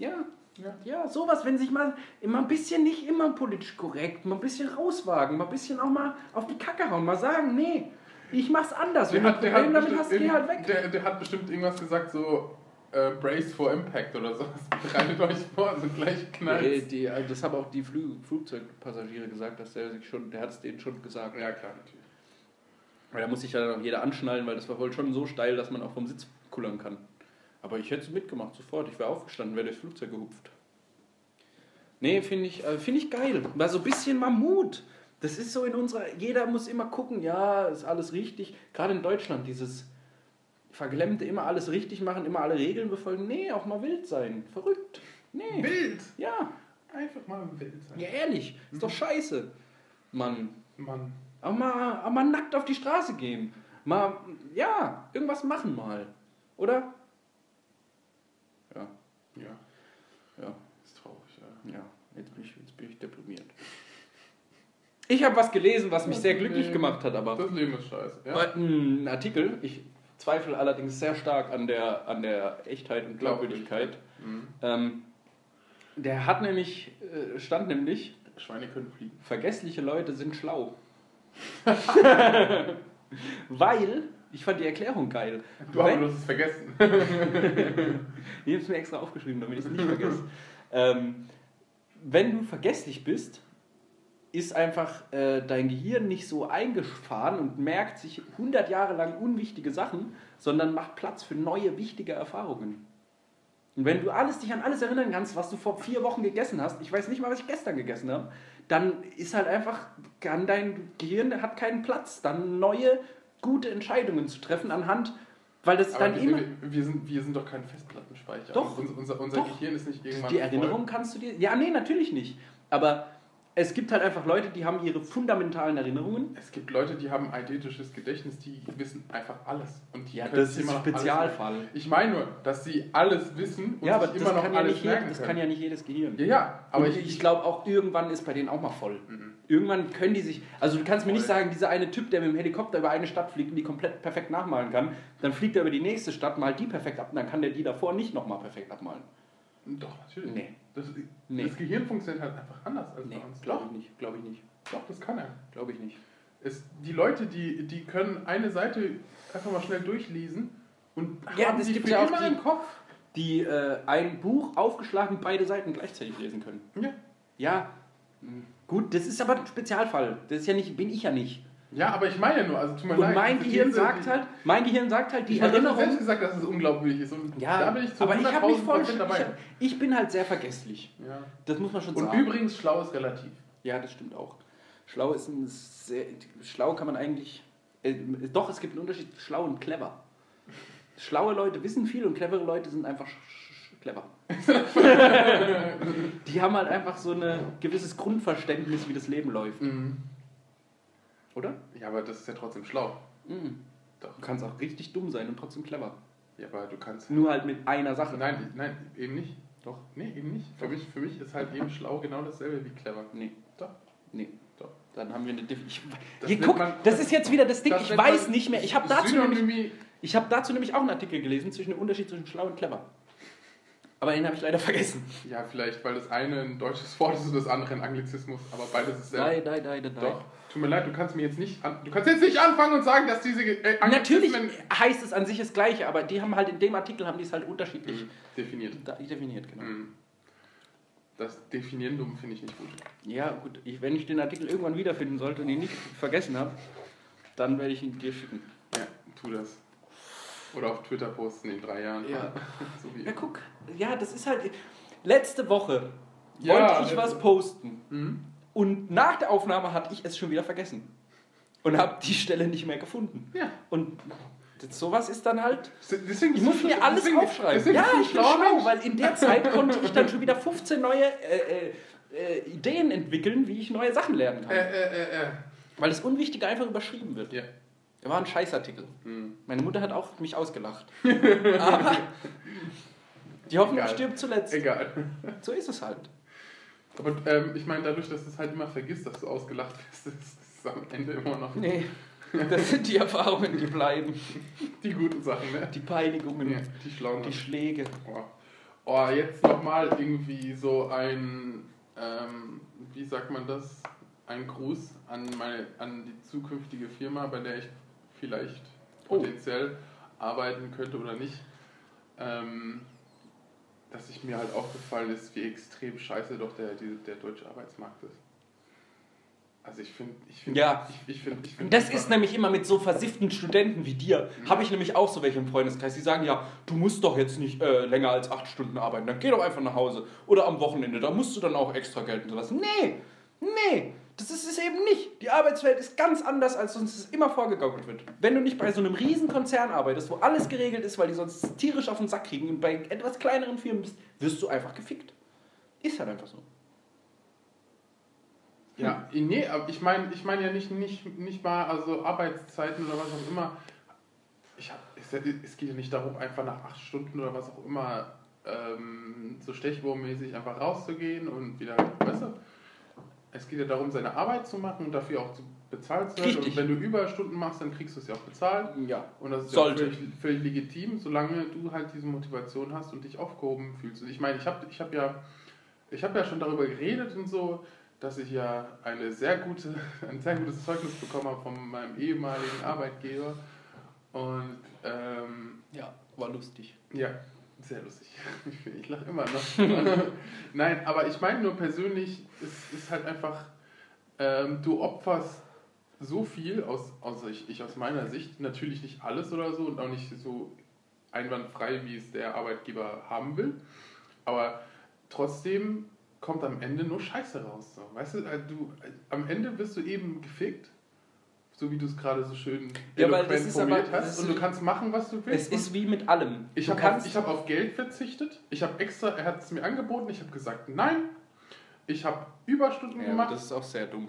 Ja, Ja. ja, sowas, wenn sich mal immer ein bisschen nicht immer politisch korrekt, mal ein bisschen rauswagen, mal ein bisschen auch mal auf die Kacke hauen, mal sagen, nee, ich mach's anders. Wenn du ein Problem damit hast, geh halt weg. Der, der hat bestimmt irgendwas gesagt, so äh, Brace for Impact oder so. Bereitet euch vor, so gleich knallt. Nee, die, also das haben auch die Flü Flugzeugpassagiere gesagt, dass der sich schon, der hat es denen schon gesagt. Ja, klar, natürlich. Weil da muss sich ja dann auch jeder anschnallen, weil das war wohl schon so steil, dass man auch vom Sitz kullern kann. Aber ich hätte es mitgemacht, sofort. Ich wäre aufgestanden, wäre durchs Flugzeug gehupft. Nee, finde ich, äh, find ich geil. War so ein bisschen Mammut. Das ist so in unserer. Jeder muss immer gucken, ja, ist alles richtig. Gerade in Deutschland, dieses Verglemmte, immer alles richtig machen, immer alle Regeln befolgen. Nee, auch mal wild sein. Verrückt. Nee. Wild! Ja, Einfach mal wild sein. ja, ehrlich. Ist doch scheiße. Mann. Mann. Auch mal, auch mal nackt auf die Straße gehen. Mal, ja, irgendwas machen mal. Oder? Ja, Ja, ist traurig, ja. ja. Jetzt bin ich, jetzt bin ich deprimiert. Ich habe was gelesen, was mich sehr glücklich gemacht hat, aber. Das Leben ist scheiße. Ja? Aber, Ein Artikel, ich zweifle allerdings sehr stark an der, an der Echtheit und Glaubwürdigkeit. Mhm. Ähm, der hat nämlich, äh, stand nämlich, Schweine können fliegen. Vergessliche Leute sind schlau. Weil, ich fand die Erklärung geil. Du aber du hast es vergessen. Ich habe es mir extra aufgeschrieben, damit ich es nicht vergesse. ähm, wenn du vergesslich bist, ist einfach äh, dein Gehirn nicht so eingefahren und merkt sich 100 Jahre lang unwichtige Sachen, sondern macht Platz für neue, wichtige Erfahrungen. Und wenn du alles, dich an alles erinnern kannst, was du vor vier Wochen gegessen hast, ich weiß nicht mal, was ich gestern gegessen habe, dann ist halt einfach, kann dein Gehirn hat keinen Platz, dann neue, gute Entscheidungen zu treffen anhand, weil das Aber dann wir, immer... wir, wir, sind, wir sind doch kein Festplattenspeicher. Doch. Unser, unser, unser Doch. Gehirn ist nicht irgendwann Die Erinnerung kannst du dir. Ja, nee, natürlich nicht. Aber es gibt halt einfach Leute, die haben ihre fundamentalen Erinnerungen. Voll. Es gibt Leute, die haben eidetisches Gedächtnis, die wissen einfach alles. Und die Ja, das ist alles Spezialfall. Ich meine nur, dass sie alles wissen und Ja, aber sich immer noch ja, alles nicht merken jed- das können. kann ja nicht jedes Gehirn. ja, ja, aber Und ich, ich glaube auch irgendwann ist bei denen auch mal voll. Mhm. Irgendwann können die sich. Also du kannst mir nicht sagen, dieser eine Typ, der mit dem Helikopter über eine Stadt fliegt und die komplett perfekt nachmalen kann, dann fliegt er über die nächste Stadt, malt die perfekt ab und dann kann der die davor nicht nochmal perfekt abmalen. Doch, natürlich. Nee. Das, Nee. das Gehirn funktioniert halt einfach anders als Nee, bei uns. glaube ich nicht. Glaube ich nicht. Doch, das kann er. Glaube ich nicht. Es, die Leute, die, die können eine Seite einfach mal schnell durchlesen und Ja, haben das die gibt's für ja auch die- im Kopf. Die äh, ein Buch aufgeschlagen beide Seiten gleichzeitig lesen können. Ja. Ja, gut, das ist aber ein Spezialfall. Das ist ja nicht, bin ich ja nicht. ja, aber ich meine ja nur, also tut mir Und mein Gehirn sagt halt, mein Gehirn sagt halt, die ich habe selbst Erinnerung. gesagt, dass es unglaubwürdig ist. Und Ja, da bin ich zu aber ich habe mich 100.000% voll. Ich, dabei. hab, ich bin halt sehr vergesslich. ja. Das muss man schon Und sagen. übrigens, schlau ist relativ. Ja, das stimmt auch. Schlau ist ein sehr. Schlau kann man eigentlich. Äh, doch, es gibt einen Unterschied zwischen schlau und clever. Schlaue Leute wissen viel und clevere Leute sind einfach clever. Die haben halt einfach so ein gewisses Grundverständnis, wie das Leben läuft. Mhm. Oder? Ja, aber das ist ja trotzdem schlau. Mhm. Doch. Du kannst auch richtig dumm sein und trotzdem clever. Ja, aber du kannst. Nur halt mit einer Sache. Nein, nein, eben nicht. Doch. Nee, eben nicht. Für mich, für mich ist halt eben schlau genau dasselbe wie clever. Nee. Doch. Nee. Doch. Dann haben wir eine Definition. Hier, guck, man- das ist jetzt wieder das Ding. Das Ich weiß man nicht mehr. Ich habe dazu nämlich Synonymie. Ich habe dazu nämlich auch einen Artikel gelesen zwischen dem Unterschied zwischen schlau und clever. Aber den habe ich leider vergessen. Ja, vielleicht, weil das eine ein deutsches Wort ist und das andere ein Anglizismus, aber beides ist sehr. Nein, nein, nein, nein. Doch. Tut mir leid, du kannst mir jetzt nicht an, du kannst jetzt nicht anfangen und sagen, dass diese äh, Natürlich heißt es an sich das Gleiche, aber die haben halt in dem Artikel haben die es halt unterschiedlich Mhm. definiert. da- definiert, genau. Mhm. Das Definierendum finde ich nicht gut. Ja, gut. Ich, wenn ich den Artikel irgendwann wiederfinden sollte und ihn nicht vergessen habe, dann werde ich ihn dir schicken. Ja, tu das. Oder auf Twitter posten in drei Jahren. Ja. so Ja, guck. Ja, das ist halt. Letzte Woche Ja, wollte ich was posten Mhm. und nach der Aufnahme hatte ich es schon wieder vergessen und habe die Stelle nicht mehr gefunden. Ja. Und das, sowas ist dann halt. Deswegen Ich muss mir alles deswegen- aufschreiben. deswegen Ja, ich bin schlauer schlau, Mensch. weil in der Zeit konnte ich dann schon wieder 15 neue äh, äh, äh, Ideen entwickeln, wie ich neue Sachen lernen kann. Äh, äh, äh. Weil das Unwichtige einfach überschrieben wird. Ja. Er war ein Scheißartikel. Hm. Meine Mutter hat auch mich ausgelacht. Aber die Hoffnung Egal. stirbt zuletzt. Egal. So ist es halt. Aber ähm, ich meine, dadurch, dass du es halt immer vergisst, dass du ausgelacht wirst, ist es am Ende immer noch Nee, das sind die Erfahrungen, die bleiben. die guten Sachen, ne? Die Peinigungen, Ja, die schlauen. die Schläge. Oh, oh jetzt nochmal irgendwie so ein, ähm, wie sagt man das? Ein Gruß an, meine, an die zukünftige Firma, bei der ich vielleicht Oh. potenziell arbeiten könnte oder nicht. Ähm, dass ich mir halt aufgefallen ist, wie extrem scheiße doch der, die, der deutsche Arbeitsmarkt ist. Also ich finde, ich finde, Ja. ich, ich finde, ich finde Das ist nämlich immer mit so versifften Studenten wie dir. Habe ich nämlich auch so welche im Freundeskreis, die sagen, ja, du musst doch jetzt nicht äh, länger als acht Stunden arbeiten, dann geh doch einfach nach Hause. Oder am Wochenende, da musst du dann auch extra Geld und sowas. Nee, nee, das ist es eben nicht. Die Arbeitswelt ist ganz anders, als uns es immer vorgegaukelt wird. Wenn du nicht bei so einem riesen Konzern arbeitest, wo alles geregelt ist, weil die sonst tierisch auf den Sack kriegen und bei etwas kleineren Firmen bist, wirst du einfach gefickt. Ist halt einfach so. Ja, nee, aber ich meine ich mein ja nicht, nicht, nicht mal also Arbeitszeiten oder was auch immer. Ich hab, es, es geht ja nicht darum, einfach nach acht Stunden oder was auch immer ähm, so stechwurmmäßig einfach rauszugehen und wieder, weißt du? Es geht ja darum, seine Arbeit zu machen und dafür auch zu bezahlt zu werden. Richtig. Und wenn du Überstunden machst, dann kriegst du es ja auch bezahlt. Ja. Und das ist Sollte. ja völlig, völlig legitim, solange du halt diese Motivation hast und dich aufgehoben fühlst. Und ich meine, ich habe ich hab ja, ich hab ja schon darüber geredet und so, dass ich ja eine sehr gute, ein sehr gutes Zeugnis bekommen habe von meinem ehemaligen Arbeitgeber. Und ähm, Ja, war lustig. ja, sehr lustig. Ich, lache immer noch. Nein, aber ich meine nur persönlich, es ist halt einfach, ähm, du opferst so viel, aus, also ich, ich aus meiner Sicht, natürlich nicht alles oder so und auch nicht so einwandfrei, wie es der Arbeitgeber haben will. Aber trotzdem kommt am Ende nur Scheiße raus. So. Weißt du, äh, du, äh, am Ende wirst du eben gefickt, so wie du es gerade so schön Ja, weil eloquent das ist aber- formuliert das hast. ist- Und du kannst machen, was du willst. Es ist wie mit allem. Ich habe auf, ich hab auf Geld verzichtet. Ich habe extra, er hat es mir angeboten, ich habe gesagt nein. Ich habe Überstunden Ja, gemacht. das ist auch sehr dumm,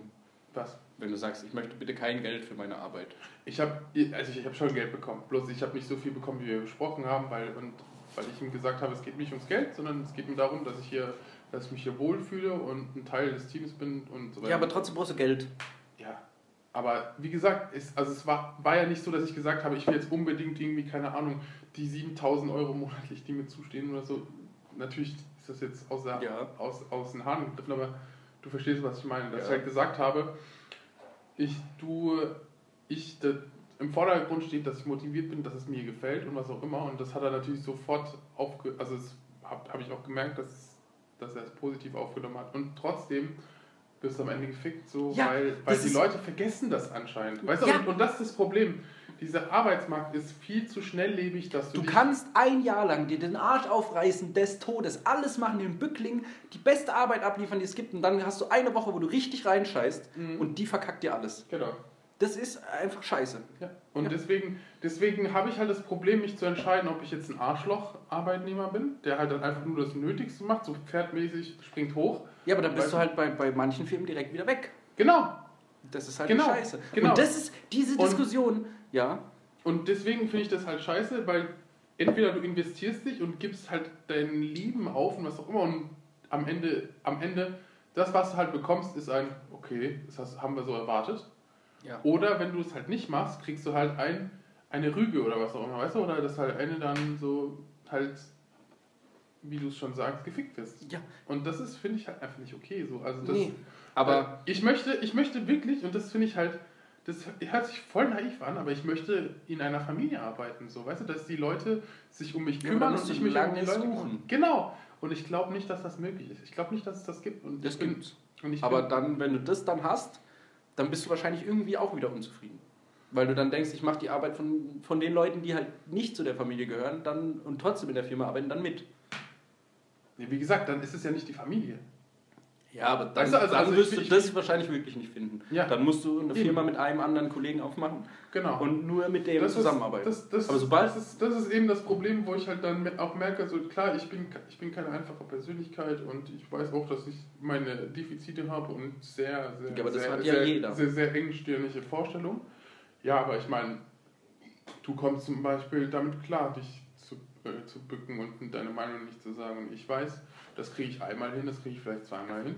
Was? wenn du sagst, ich möchte bitte kein Geld für meine Arbeit. Ich habe also ich habe schon Geld bekommen. Bloß ich habe nicht so viel bekommen, wie wir besprochen haben, weil und weil ich ihm gesagt habe, es geht nicht ums Geld, sondern es geht mir darum, dass ich hier, dass ich mich hier wohlfühle und ein Teil des Teams bin und so weiter. Ja, aber trotzdem brauchst du Geld. Aber wie gesagt, es, also es war, war ja nicht so, dass ich gesagt habe, ich will jetzt unbedingt irgendwie, keine Ahnung, die 7000 Euro monatlich, die mir zustehen oder so. Natürlich ist das jetzt aus, der, Ja. aus, aus den Haaren gegriffen, aber du verstehst, was ich meine. Dass Ja. ich halt gesagt habe, ich, du, ich, das, im Vordergrund steht, dass ich motiviert bin, dass es mir gefällt und was auch immer. Und das hat er natürlich sofort aufge... Also habe hab ich auch gemerkt, dass, dass er es positiv aufgenommen hat. Und trotzdem wirst du am Ende gefickt, so, Ja, weil, weil die Leute vergessen das anscheinend. Weißt du, Ja. und, und das ist das Problem. Dieser Arbeitsmarkt ist viel zu schnelllebig, dass du, Du kannst ein Jahr lang dir den Arsch aufreißen des Todes, alles machen, den Bückling, die beste Arbeit abliefern, die es gibt, und dann hast du eine Woche, wo du richtig reinscheißt Mhm. und die verkackt dir alles. Genau. Das ist einfach scheiße. Ja. Und Ja. deswegen, deswegen habe ich halt das Problem, mich zu entscheiden, ob ich jetzt ein Arschloch-Arbeitnehmer bin, der halt dann einfach nur das Nötigste macht, so pferdmäßig springt hoch. Ja, aber dann bist du halt bei, bei manchen Firmen direkt wieder weg. Genau. Das ist halt Genau, Scheiße. genau. Und das ist diese Und- Diskussion, ja. Und deswegen finde ich das halt scheiße, weil entweder du investierst dich und gibst halt dein Leben auf und was auch immer und am Ende, am Ende, das, was du halt bekommst, ist ein, okay, das haben wir so erwartet. ja. Oder wenn du es halt nicht machst, kriegst du halt ein, eine Rüge oder was auch immer, weißt du? Oder dass halt eine dann so halt, wie du es schon sagst, gefickt wirst. Ja. Und das ist, finde ich, halt einfach nicht okay. So. Also das, Nee. Aber äh, ich möchte, ich möchte wirklich, und das finde ich halt, das hört sich voll naiv an, aber ich möchte in einer Familie arbeiten, so, weißt du, dass die Leute sich um mich Ja, kümmern dann und ich mich um die Leute suchen. Genau. Und ich glaube nicht, dass das möglich ist. Ich glaube nicht, dass es das gibt. Und das. Und ich Aber dann, wenn du das dann hast, dann bist du wahrscheinlich irgendwie auch wieder unzufrieden. Weil du dann denkst, ich mache die Arbeit von, von den Leuten, die halt nicht zu der Familie gehören, dann und trotzdem in der Firma arbeiten, dann mit. Ja, wie gesagt, dann ist es ja nicht die Familie. Ja, aber dann, Weißt du, also- dann also wirst ich- du ich- das wahrscheinlich wirklich nicht finden. Ja. Dann musst du eine. Firma mit einem anderen Kollegen aufmachen Genau. und nur mit dem das zusammenarbeiten. Ist, das, das, Aber sobald- das, ist, das ist eben das Problem, wo ich halt dann auch merke, so klar, ich bin, ich bin keine einfache Persönlichkeit und ich weiß auch, dass ich meine Defizite habe und sehr, sehr, Ja, sehr, sehr, sehr, sehr engstirnige Vorstellungen. Ja, aber ich meine, du kommst zum Beispiel damit klar, dich äh, zu bücken und deine Meinung nicht zu sagen. Und ich weiß, das kriege ich einmal hin, das kriege ich vielleicht zweimal hin.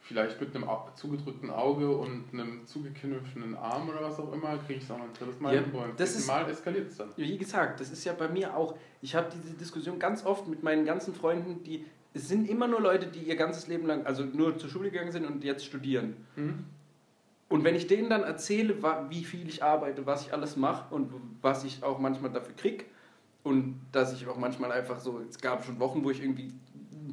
Vielleicht mit einem zugedrückten Auge und einem zugekniffenen Arm oder was auch immer, kriege ich es auch noch ein drittes Mal Ja, hin. Beim das ist- Mal eskaliert es dann. Wie gesagt, das ist ja bei mir auch. Ich habe diese Diskussion ganz oft mit meinen ganzen Freunden, die. Es sind immer nur Leute, die ihr ganzes Leben lang, also nur zur Schule gegangen sind und jetzt studieren. Mhm. Und wenn ich denen dann erzähle, wie viel ich arbeite, was ich alles mache und was ich auch manchmal dafür krieg und dass ich auch manchmal einfach so, es gab schon Wochen, wo ich irgendwie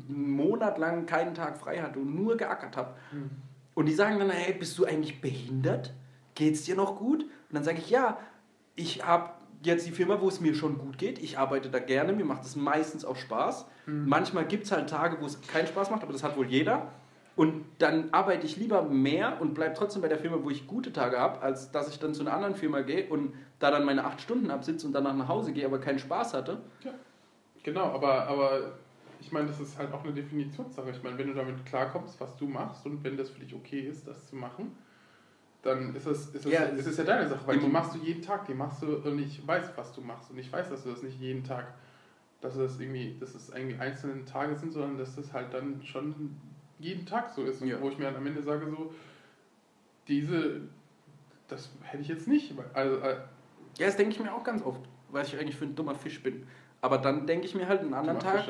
einen Monat lang keinen Tag frei hatte und nur geackert habe. Mhm. Und die sagen dann, hey, bist du eigentlich behindert? Geht's dir noch gut? Und dann sage ich, ja, ich habe jetzt die Firma, wo es mir schon gut geht. Ich arbeite da gerne, mir macht es meistens auch Spaß. Mhm. Manchmal gibt es halt Tage, wo es keinen Spaß macht, aber das hat wohl jeder. Und dann arbeite ich lieber mehr und bleibe trotzdem bei der Firma, wo ich gute Tage habe, als dass ich dann zu einer anderen Firma gehe und da dann meine acht Stunden absitze und danach nach Hause gehe, aber keinen Spaß hatte. Genau, aber, aber ich meine, das ist halt auch eine Definitionssache. Ich meine, wenn du damit klarkommst, was du machst und wenn das für dich okay ist, das zu machen, dann ist es, ist es, Ja, ist es ja deine Sache, weil die machst du jeden Tag, die machst du und ich weiß, was du machst und ich weiß, dass du das nicht jeden Tag, dass das irgendwie, dass es irgendwie einzelne Tage sind, sondern dass das halt dann schon jeden Tag so ist und Ja. wo ich mir dann am Ende sage so, diese, das hätte ich jetzt nicht, also äh, Ja, das denke ich mir auch ganz oft, weil ich eigentlich für ein dummer Fisch bin. Aber dann denke ich mir halt einen anderen Tag,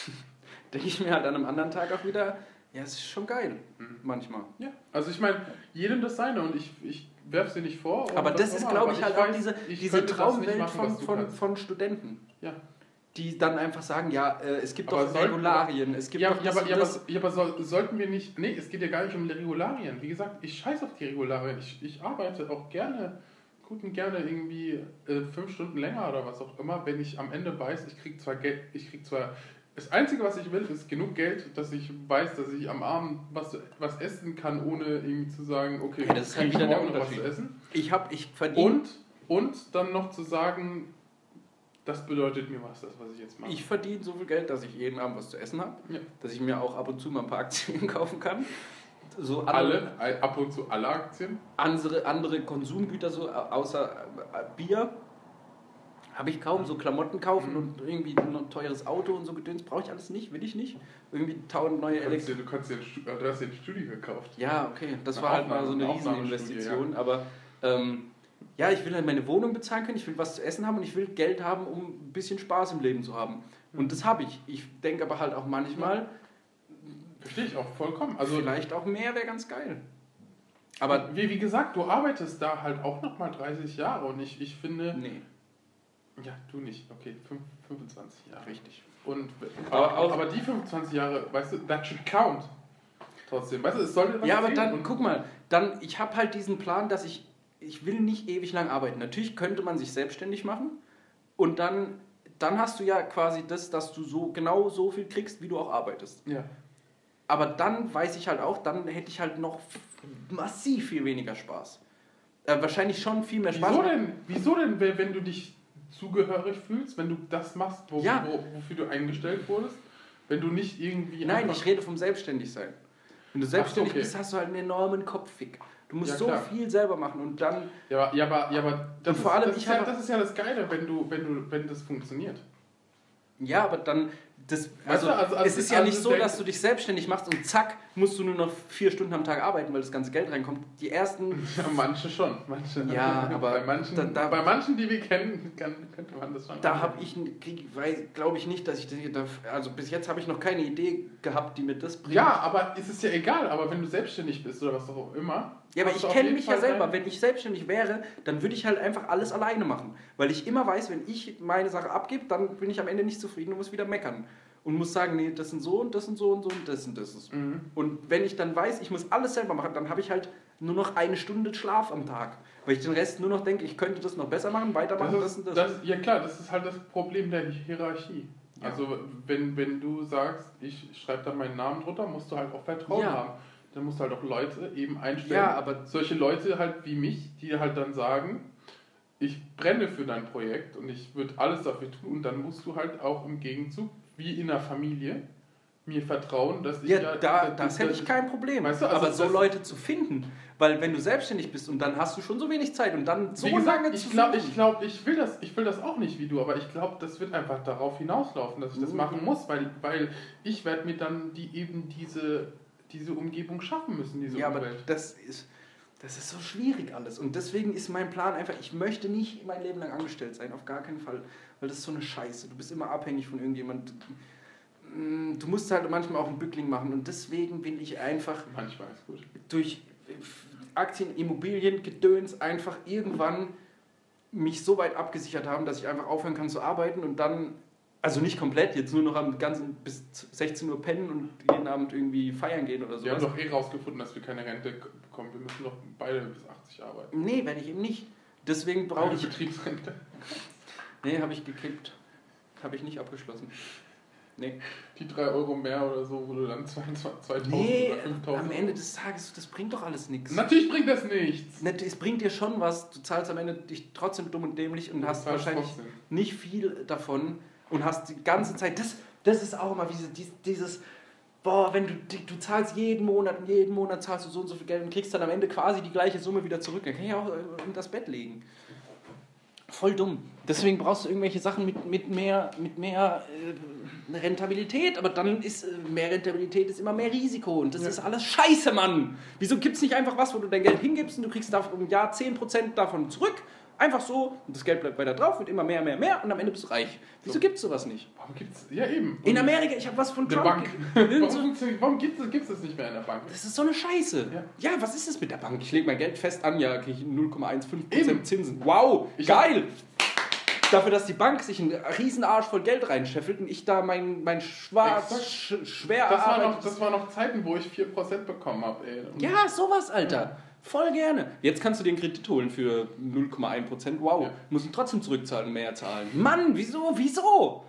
denke ich mir halt an einem anderen Tag auch wieder, ja, es ist schon geil, Mhm. manchmal. Ja, also ich meine, jedem das seine und ich, ich werfe sie nicht vor. Aber das das ist, glaube ich, halt auch weiß, diese, ich diese Traumwelt machen, von, von, von Studenten, Ja, die dann einfach sagen, ja, äh, es gibt Aber doch sollten- Regularien, es gibt ja, doch ja, das aber, ja, aber, ja, aber soll, sollten wir nicht. Nee, es geht ja gar nicht um Regularien. Wie gesagt, ich scheiße auf die Regularien. Ich, ich arbeite auch gerne, gut und gerne irgendwie äh, fünf Stunden länger oder was auch immer, wenn ich am Ende weiß, ich krieg zwar Geld, ich krieg zwar. Das Einzige, was ich will, ist genug Geld, dass ich weiß, dass ich am Abend was, was essen kann, ohne irgendwie zu sagen, okay, Ja, das ist halt wieder der morgen noch was zu essen. Ich habe, ich verdiene, Und, und dann noch zu sagen, das bedeutet mir was, das, was ich jetzt mache. ich verdiene so viel Geld, dass ich jeden Abend was zu essen habe, Ja. dass ich mir auch ab und zu mal ein paar Aktien kaufen kann. So alle, äh, ab und zu alle Aktien. andere, andere Konsumgüter, so au- außer äh, Bier, habe ich kaum. So Klamotten kaufen Mhm. und irgendwie ein teures Auto und so Gedöns brauche ich alles nicht, will ich nicht. Irgendwie tausend neue Du kannst Elektro. du, kannst dir äh, du hast dir ein Studio gekauft. Ja, okay, das Eine war halt mal so eine Rieseninvestition. Aber ähm, ja, ich will halt meine Wohnung bezahlen können, ich will was zu essen haben und ich will Geld haben, um ein bisschen Spaß im Leben zu haben. Und das habe ich. Ich denke aber halt auch manchmal, Verstehe ich auch vollkommen. Also, vielleicht auch mehr wäre ganz geil. Aber wie, wie gesagt, du arbeitest da halt auch nochmal 30 Jahre und ich, ich finde. nee, Ja, du nicht. Okay, fünf- 25 Jahre. richtig. Und, Aber aber, aber die 25 Jahre, weißt du, that should count. Trotzdem, weißt du, es sollte was Ja, aber dann, guck mal, dann, ich habe halt diesen Plan, dass ich, ich will nicht ewig lang arbeiten. Natürlich könnte man sich selbstständig machen und dann, dann hast du ja quasi das, dass du so genau so viel kriegst, wie du auch arbeitest. Ja. Aber dann weiß ich halt auch, dann hätte ich halt noch massiv viel weniger Spaß. Äh, wahrscheinlich schon viel mehr Spaß. Wieso denn, wieso denn, wenn du dich zugehörig fühlst, wenn du das machst, wo, Ja. wo, wofür du eingestellt wurdest? Wenn du nicht irgendwie. Nein, ich rede vom Selbstständigsein. Wenn du selbstständig okay. bist, hast du halt einen enormen Kopffick. Du musst Ja, so viel selber machen und dann Ja, aber, ja, aber, ja, aber das, Und vor ist, allem, das, ich ist ja, das ist ja das Geile, wenn du, wenn du, wenn das funktioniert. Ja, aber dann, das, Weißt also, du, also- also- es ist ja also nicht so, dass du dich selbstständig machst und zack, musst du nur noch vier Stunden am Tag arbeiten, weil das ganze Geld reinkommt. Die ersten, Ja, manche schon. Manche, Ja, aber bei manchen, da- da- bei manchen, die wir kennen, kann, könnte man das schon. da habe ich, glaube ich nicht, dass ich, das- also bis jetzt habe ich noch keine Idee gehabt, die mir das bringt. Ja, aber es ist ja egal, aber wenn du selbstständig bist oder was auch immer. Ja, aber ich kenne mich ja Fall selber. dein- Wenn ich selbstständig wäre, dann würde ich halt einfach alles alleine machen. Weil ich immer weiß, wenn ich meine Sache abgebe, dann bin ich am Ende nicht zufrieden und muss wieder meckern. Und muss sagen, nee, das sind so und das sind so und so und das und das ist. Mhm. Und wenn ich dann weiß, ich muss alles selber machen, dann habe ich halt nur noch eine Stunde Schlaf am Tag. Weil ich den Rest nur noch denke, ich könnte das noch besser machen, weitermachen, das, Das ist, und das. das, ja klar, das ist halt das Problem der Hierarchie. Ja. Also wenn, wenn du sagst, ich schreibe da meinen Namen drunter, musst du halt auch Vertrauen Ja. haben. Dann musst du halt auch Leute eben einstellen. Ja, aber- solche Leute halt wie mich, die halt dann sagen, ich brenne für dein Projekt und ich würde alles dafür tun. Und dann musst du halt auch im Gegenzug, wie in der Familie, mir vertrauen, dass ich Ja, da, das hätte ich kein Problem. Weißt du, also aber so das- Leute zu finden, weil wenn du selbstständig bist und dann hast du schon so wenig Zeit und dann so gesagt, lange ich zu glaube, suchen. ich, glaub, ich, will das, ich will das auch nicht wie du, aber ich glaube, das wird einfach darauf hinauslaufen, dass ich das Mhm. machen muss, weil, weil ich werde mir dann die, eben diese, diese Umgebung schaffen müssen, diese Ja, aber Umwelt. das ist, das ist so schwierig alles. Und deswegen ist mein Plan einfach, ich möchte nicht mein Leben lang angestellt sein, auf gar keinen Fall. Weil das ist so eine Scheiße. Du bist immer abhängig von irgendjemand. Mm, Du musst halt manchmal auch einen Bückling machen. Und deswegen will ich einfach Manchmal ist gut. durch Aktien, Immobilien, Gedöns einfach irgendwann mich so weit abgesichert haben, dass ich einfach aufhören kann zu arbeiten und dann, also nicht komplett, jetzt nur noch am ganzen bis 16 Uhr pennen und jeden Abend irgendwie feiern gehen oder Wir haben doch eh rausgefunden, dass wir keine Rente bekommen. Wir müssen doch beide bis 80 arbeiten. Nee, werde ich eben nicht. Deswegen brauche ich. Betriebsrente. Nee, habe ich gekippt. Habe ich nicht abgeschlossen. Nee. Die 3 Euro mehr oder so, wo du dann 22 2000 Nee, oder 5000 am Ende des Tages, das bringt doch alles nichts. Natürlich bringt das nichts. Es bringt dir schon was, du zahlst am Ende dich trotzdem dumm und dämlich und Du hast wahrscheinlich trotzdem. nicht viel davon und hast die ganze Zeit, das, das ist auch immer diese, dies- dieses, boah, wenn du, du zahlst jeden Monat und jeden Monat zahlst du so und so viel Geld und kriegst dann am Ende quasi die gleiche Summe wieder zurück, dann kann ich auch äh, unter das Bett legen. Voll dumm. Deswegen brauchst du irgendwelche Sachen mit, mit mehr, mit mehr äh, Rentabilität, aber dann ist äh, mehr Rentabilität ist immer mehr Risiko und das Ja. ist alles scheiße, Mann. Wieso gibt es nicht einfach was, wo du dein Geld hingibst und du kriegst im Jahr 10% davon zurück? Einfach so, und das Geld bleibt weiter drauf, wird immer mehr, mehr, mehr und am Ende bist du reich. Wieso So. gibt es sowas nicht? Warum gibt's. Ja, eben. In Und Amerika, ich habe was von Trump. Bank. ge- Warum, gibt es gibt's das nicht mehr in der Bank? Das ist so eine Scheiße. Ja. Ja, was ist das mit der Bank? Ich lege mein Geld fest an, ja, kriege ich 0,15% Eben. Zinsen. Wow, Ich geil! Dafür, dass die Bank sich einen riesen Arsch voll Geld reinscheffelt und ich da mein, mein schwarz, sch, schwer Das war, noch, das war noch Zeiten, wo ich 4% bekommen habe, Ja, sowas, Alter. Voll gerne. Jetzt kannst du einen Kredit holen für 0,1%. Wow. Ja. Muss ihn trotzdem zurückzahlen, mehr zahlen. Mann, wieso? Wieso?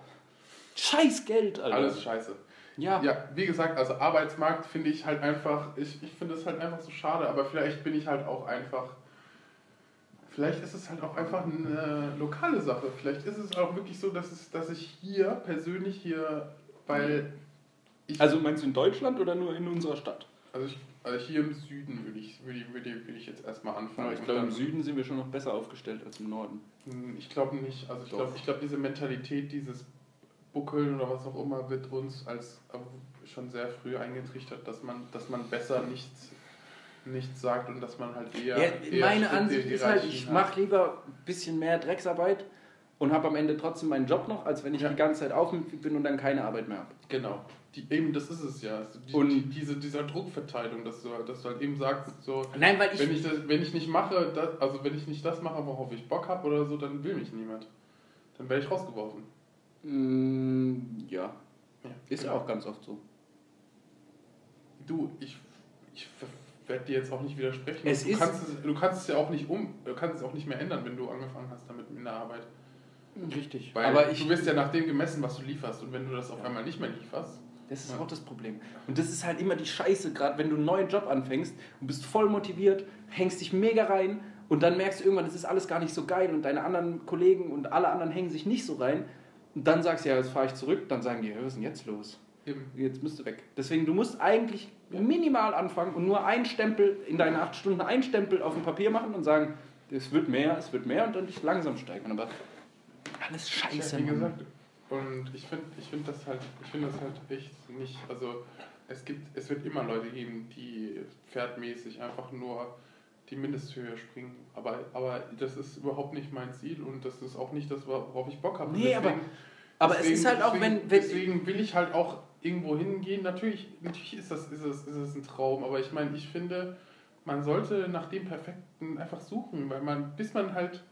Scheiß Geld, Alter. Alles scheiße. Ja. Ja, wie gesagt, also Arbeitsmarkt finde ich halt einfach, ich, ich finde es halt einfach so schade, aber vielleicht bin ich halt auch einfach, vielleicht ist es halt auch einfach eine lokale Sache. Vielleicht ist es auch wirklich so, dass, es, dass ich hier persönlich hier, weil ich, Also meinst du in Deutschland oder nur in unserer Stadt? also, ich, also hier im Süden würde ich, würde ich, würde ich, würde ich jetzt erstmal anfangen. Aber ich glaube, im Süden sind wir schon noch besser aufgestellt als im Norden. Hm, Ich glaube nicht. Also ich glaube, ich glaub, diese Mentalität, dieses Buckeln oder was auch immer, wird uns als äh, schon sehr früh eingetrichtert, dass man, dass man besser nichts, nichts sagt und dass man halt eher. Ja, eher meine Ansicht ist halt, ich mache lieber ein bisschen mehr Drecksarbeit und habe am Ende trotzdem meinen Job noch, als wenn ich Ja. die ganze Zeit aufmüpfig bin und dann keine Arbeit mehr habe. Genau. Die, eben, das ist es ja. Also die, Und- die, diese, dieser Druckverteilung, dass du, dass du halt eben sagst, so, Nein, weil ich. wenn ich, das, wenn ich nicht mache, das, also wenn ich nicht das mache, worauf ich Bock habe oder so, dann will mich niemand. Dann werde ich rausgeworfen. Mm, ja, Ja, ist genau. auch ganz oft so. Du, ich, ich werde dir jetzt auch nicht widersprechen. Es du, ist- kannst es, du kannst es ja auch nicht um, du kannst es auch nicht mehr ändern, wenn du angefangen hast damit in der Arbeit. Richtig. Weil Aber ich, du wirst ja nach dem gemessen, was du lieferst. Und wenn du das auf einmal nicht mehr lieferst, Das ist Ja. auch das Problem. Und das ist halt immer die Scheiße, gerade wenn du einen neuen Job anfängst und bist voll motiviert, hängst dich mega rein und dann merkst du irgendwann, das ist alles gar nicht so geil und deine anderen Kollegen und alle anderen hängen sich nicht so rein. Und dann sagst du, ja, jetzt fahre ich zurück, dann sagen die, was ist denn jetzt los? eben. Jetzt bist du weg. Deswegen, du musst eigentlich minimal anfangen und nur einen Stempel in deine acht Stunden, einen Stempel auf dem Papier machen und sagen, es wird mehr, es wird mehr und dann dich langsam steigern. Aber alles scheiße. ja, wie gesagt. Und ich finde ich find das halt, ich finde das halt echt nicht, also es gibt, es wird immer Leute geben, die pferdmäßig einfach nur die Mindesthöhe springen. Aber, aber das ist überhaupt nicht mein Ziel und das ist auch nicht das, worauf ich Bock habe. Nee, aber- Aber es ist halt auch, wenn- wenn- Deswegen will ich halt auch irgendwo hingehen. Natürlich, natürlich ist, das, ist, es, ist es ein Traum, aber ich meine, ich finde, man sollte nach dem Perfekten einfach suchen, weil man, bis man halt,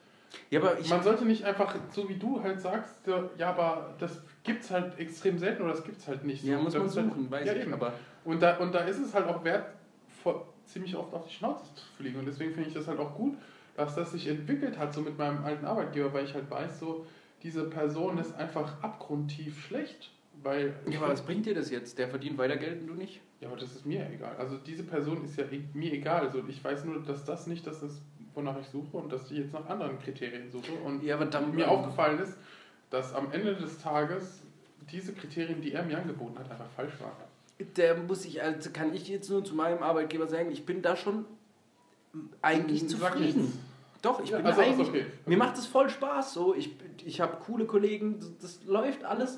Ja, aber ich, man sollte nicht einfach, so wie du halt sagst, ja, aber das gibt's halt extrem selten oder das gibt's halt nicht. ja, so. muss Das man halt- suchen, weiß ja, ich. eben. Aber Und da, und da ist es halt auch wert, vor, ziemlich oft auf die Schnauze zu fliegen. Und deswegen finde ich das halt auch gut, dass das sich entwickelt hat, so mit meinem alten Arbeitgeber, weil ich halt weiß, so, diese Person ist einfach abgrundtief schlecht. Weil Ja, aber was bringt dir das jetzt? Der verdient weiter Geld und du nicht? Ja, aber das ist mir egal. Also diese Person ist ja e- mir egal. Also ich weiß nur, dass das nicht das ist, wonach ich suche und dass ich jetzt nach anderen Kriterien suche. Und Ja, mir aufgefallen ist, dass am Ende des Tages diese Kriterien, die er mir angeboten hat, einfach falsch waren. Der muss ich, also kann ich jetzt nur zu meinem Arbeitgeber sagen, ich bin da schon eigentlich zufrieden. nichts. Doch, ich Ja, bin also, da eigentlich. okay. Mir macht es voll Spaß so. Ich, ich habe coole Kollegen, das, das läuft alles.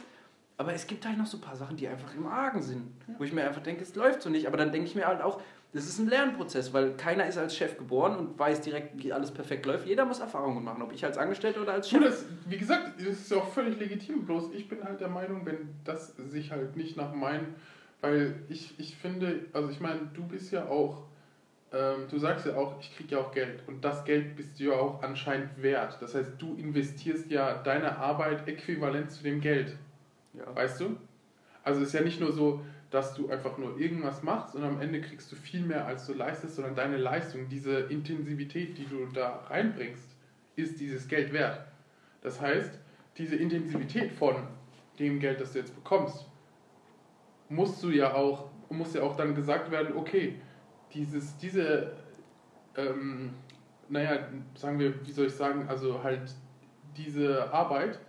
Aber es gibt halt noch so ein paar Sachen, die einfach im Argen sind. Wo ich mir einfach denke, es läuft so nicht. Aber dann denke ich mir halt auch, das ist ein Lernprozess, weil keiner ist als Chef geboren und weiß direkt, wie alles perfekt läuft. Jeder muss Erfahrungen machen, ob ich als Angestellter oder als Du, Chef. das, wie gesagt, das ist ja auch völlig legitim. Bloß ich bin halt der Meinung, wenn das sich halt nicht nach meinen. Weil ich, ich finde, also ich meine, du bist ja auch. Ähm, du sagst ja auch, ich kriege ja auch Geld. Und das Geld bist du ja auch anscheinend wert. Das heißt, du investierst ja deine Arbeit äquivalent zu dem Geld. Ja. Weißt du? Also es ist ja nicht nur so, dass du einfach nur irgendwas machst und am Ende kriegst du viel mehr, als du leistest, sondern deine Leistung, diese Intensivität, die du da reinbringst, ist dieses Geld wert. Das heißt, diese Intensivität von dem Geld, das du jetzt bekommst, musst du ja auch, muss ja auch dann gesagt werden, okay, dieses, diese, ähm, naja, sagen wir, wie soll ich sagen, also halt diese Arbeit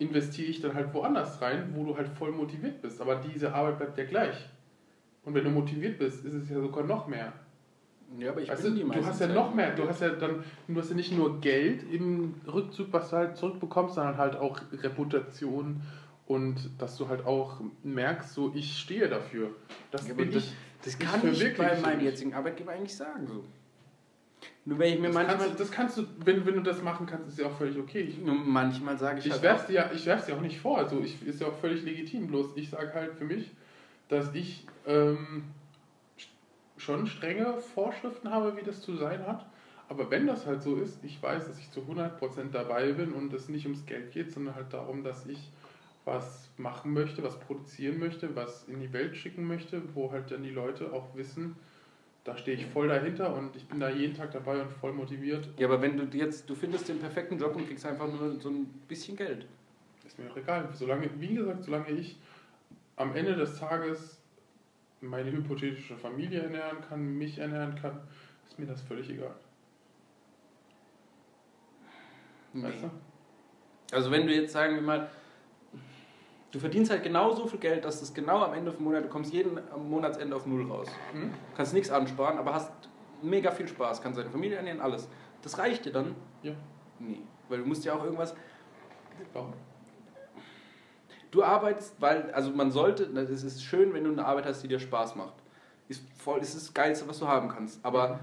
investiere ich dann halt woanders rein, wo du halt voll motiviert bist. Aber diese Arbeit bleibt ja gleich. Und wenn du motiviert bist, ist es ja sogar noch mehr. Ja, aber ich weißt bin du, die du hast ja noch mehr. Du hast ja dann, du hast ja nicht nur Geld im Rückzug, was du halt zurückbekommst, sondern halt auch Reputation und dass du halt auch merkst, so ich stehe dafür. Das Ja, bin das, ich. das ich kann ich wirklich bei meinem jetzigen Arbeitgeber eigentlich sagen. So. Nur wenn ich mir Das manchmal, kannst, du, das kannst du, wenn, wenn du das machen kannst, ist ja auch völlig okay. Ich, nur manchmal sage ich, Ich halt werf's dir, ja- ich werf's dir auch nicht vor, also ich, ist ja auch völlig legitim. Bloß ich sage halt für mich, dass ich ähm, sch- schon strenge Vorschriften habe, wie das zu sein hat. Aber wenn das halt so ist, ich weiß, dass ich zu 100% dabei bin und es nicht ums Geld geht, sondern halt darum, dass ich was machen möchte, was produzieren möchte, was in die Welt schicken möchte, wo halt dann die Leute auch wissen, da stehe ich voll dahinter und ich bin da jeden Tag dabei und voll motiviert. Ja, aber wenn du jetzt, du findest den perfekten Job und kriegst einfach nur so ein bisschen Geld. Ist mir auch egal. Solange, wie gesagt, solange ich am Ende des Tages meine hypothetische Familie ernähren kann, mich ernähren kann, ist mir das völlig egal. Weißt du? Also wenn du jetzt sagen wir mal, du verdienst halt genau so viel Geld, dass das genau am Ende vom Monat, du kommst jeden Monatsende auf Null raus. Hm? Kannst nichts ansparen, aber hast mega viel Spaß, kannst deine Familie ernähren, alles. Das reicht dir dann? Ja. Nee. Weil du musst ja auch irgendwas, Warum? du arbeitest, weil, also man sollte, es ist schön, wenn du eine Arbeit hast, die dir Spaß macht. Ist voll, ist das Geilste, was du haben kannst. Aber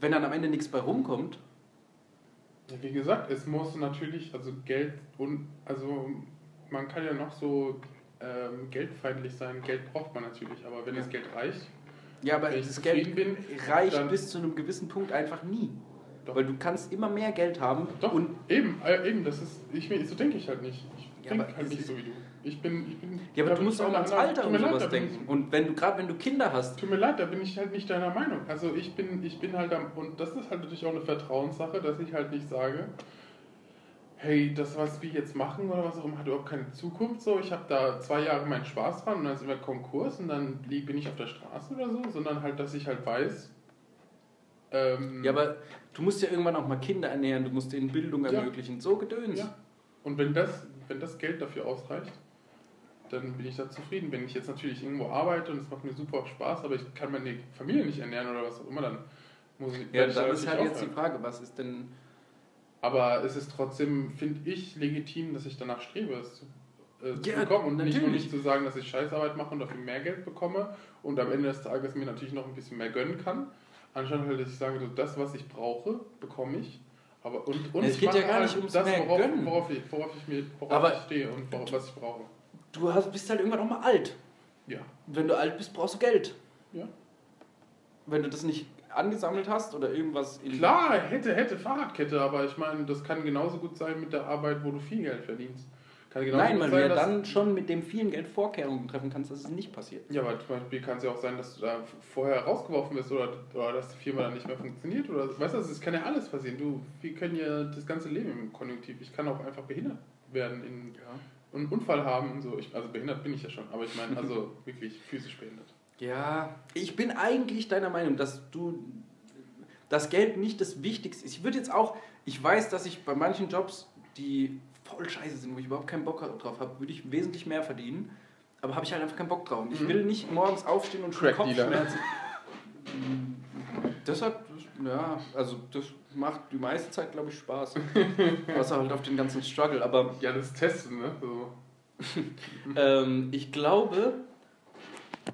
wenn dann am Ende nichts bei rumkommt, wie gesagt, es muss natürlich, also Geld und, also man kann ja noch so ähm, geldfeindlich sein, Geld braucht man natürlich, aber wenn das Geld reicht, ja, aber Wenn ich das Geld zufrieden reicht dann- bis zu einem gewissen Punkt einfach nie. Doch. Weil du kannst immer mehr Geld haben doch, und eben, äh, eben, das ist, ich, so denke ich halt nicht. Ich denke halt nicht so wie du. Ich bin, ich bin Ja, aber du bin musst auch mal ans Alter und leid, sowas bin ich- denken. Und wenn du gerade wenn du Kinder hast, Tut mir leid, da bin ich halt nicht deiner Meinung. Also ich bin, ich bin halt am, und das ist halt natürlich auch eine Vertrauenssache, dass ich halt nicht sage, hey, das, was wir jetzt machen oder was auch immer, hat überhaupt keine Zukunft. So, ich habe da zwei Jahre meinen Spaß dran und dann sind wir Konkurs und dann bin ich auf der Straße oder so, sondern halt, dass ich halt weiß. Ähm, ja, aber du musst ja irgendwann auch mal Kinder ernähren, du musst denen Bildung Ja. ermöglichen, so gedöns. Ja. Und wenn das, wenn das Geld dafür ausreicht, dann bin ich da zufrieden. Wenn ich jetzt natürlich irgendwo arbeite und es macht mir super Spaß, aber ich kann meine Familie nicht ernähren oder was auch immer, dann muss ich. Ja, dann ist halt jetzt die. Frage, was ist denn Aber es ist trotzdem, finde ich, legitim, dass ich danach strebe, es zu, äh, zu Ja, bekommen. Und nicht, und natürlich. nicht zu sagen, dass ich Scheißarbeit mache und dafür mehr Geld bekomme und am Ende des Tages mir natürlich noch ein bisschen mehr gönnen kann. Anstatt halt, dass ich sage, so, das, was ich brauche, bekomme ich. Aber, und, und Es ich geht ja gar nicht halt ums das, mehr worauf, gönnen. worauf, ich, worauf ich mir worauf Aber- ich stehe und worauf, was ich brauche. du hast, bist halt irgendwann auch mal alt. Ja. Wenn du alt bist, brauchst du Geld. Ja. Wenn du das nicht angesammelt hast oder irgendwas in Klar, hätte, hätte Fahrradkette, aber ich meine, das kann genauso gut sein mit der Arbeit, wo du viel Geld verdienst. Kann genauso Nein, weil du ja dann schon mit dem vielen Geld Vorkehrungen treffen kannst, dass es nicht passiert. Ja, aber zum Beispiel kann es ja auch sein, dass du da vorher rausgeworfen wirst oder, oder dass die Firma dann nicht mehr funktioniert. Oder weißt du, es kann ja alles passieren. Du, wir können ja das ganze Leben im Konjunktiv. Ich kann auch einfach behindert werden, in, einen Unfall haben und so. Ich, also behindert bin ich ja schon, aber ich meine, also wirklich physisch behindert. Ja, ich bin eigentlich deiner Meinung, dass du das Geld nicht das Wichtigste ist. Ich würde jetzt auch, ich weiß, dass ich bei manchen Jobs, die voll scheiße sind, wo ich überhaupt keinen Bock drauf habe, würde ich wesentlich mehr verdienen. Aber habe ich halt einfach keinen Bock drauf. Und ich Mhm. will nicht morgens aufstehen und schon. Kopfschmerzen. Das hat, ja, also das macht die meiste Zeit, glaube ich, Spaß. Außer halt auf den ganzen Struggle. Aber Ja, das Testen, ne? So. ähm, ich glaube,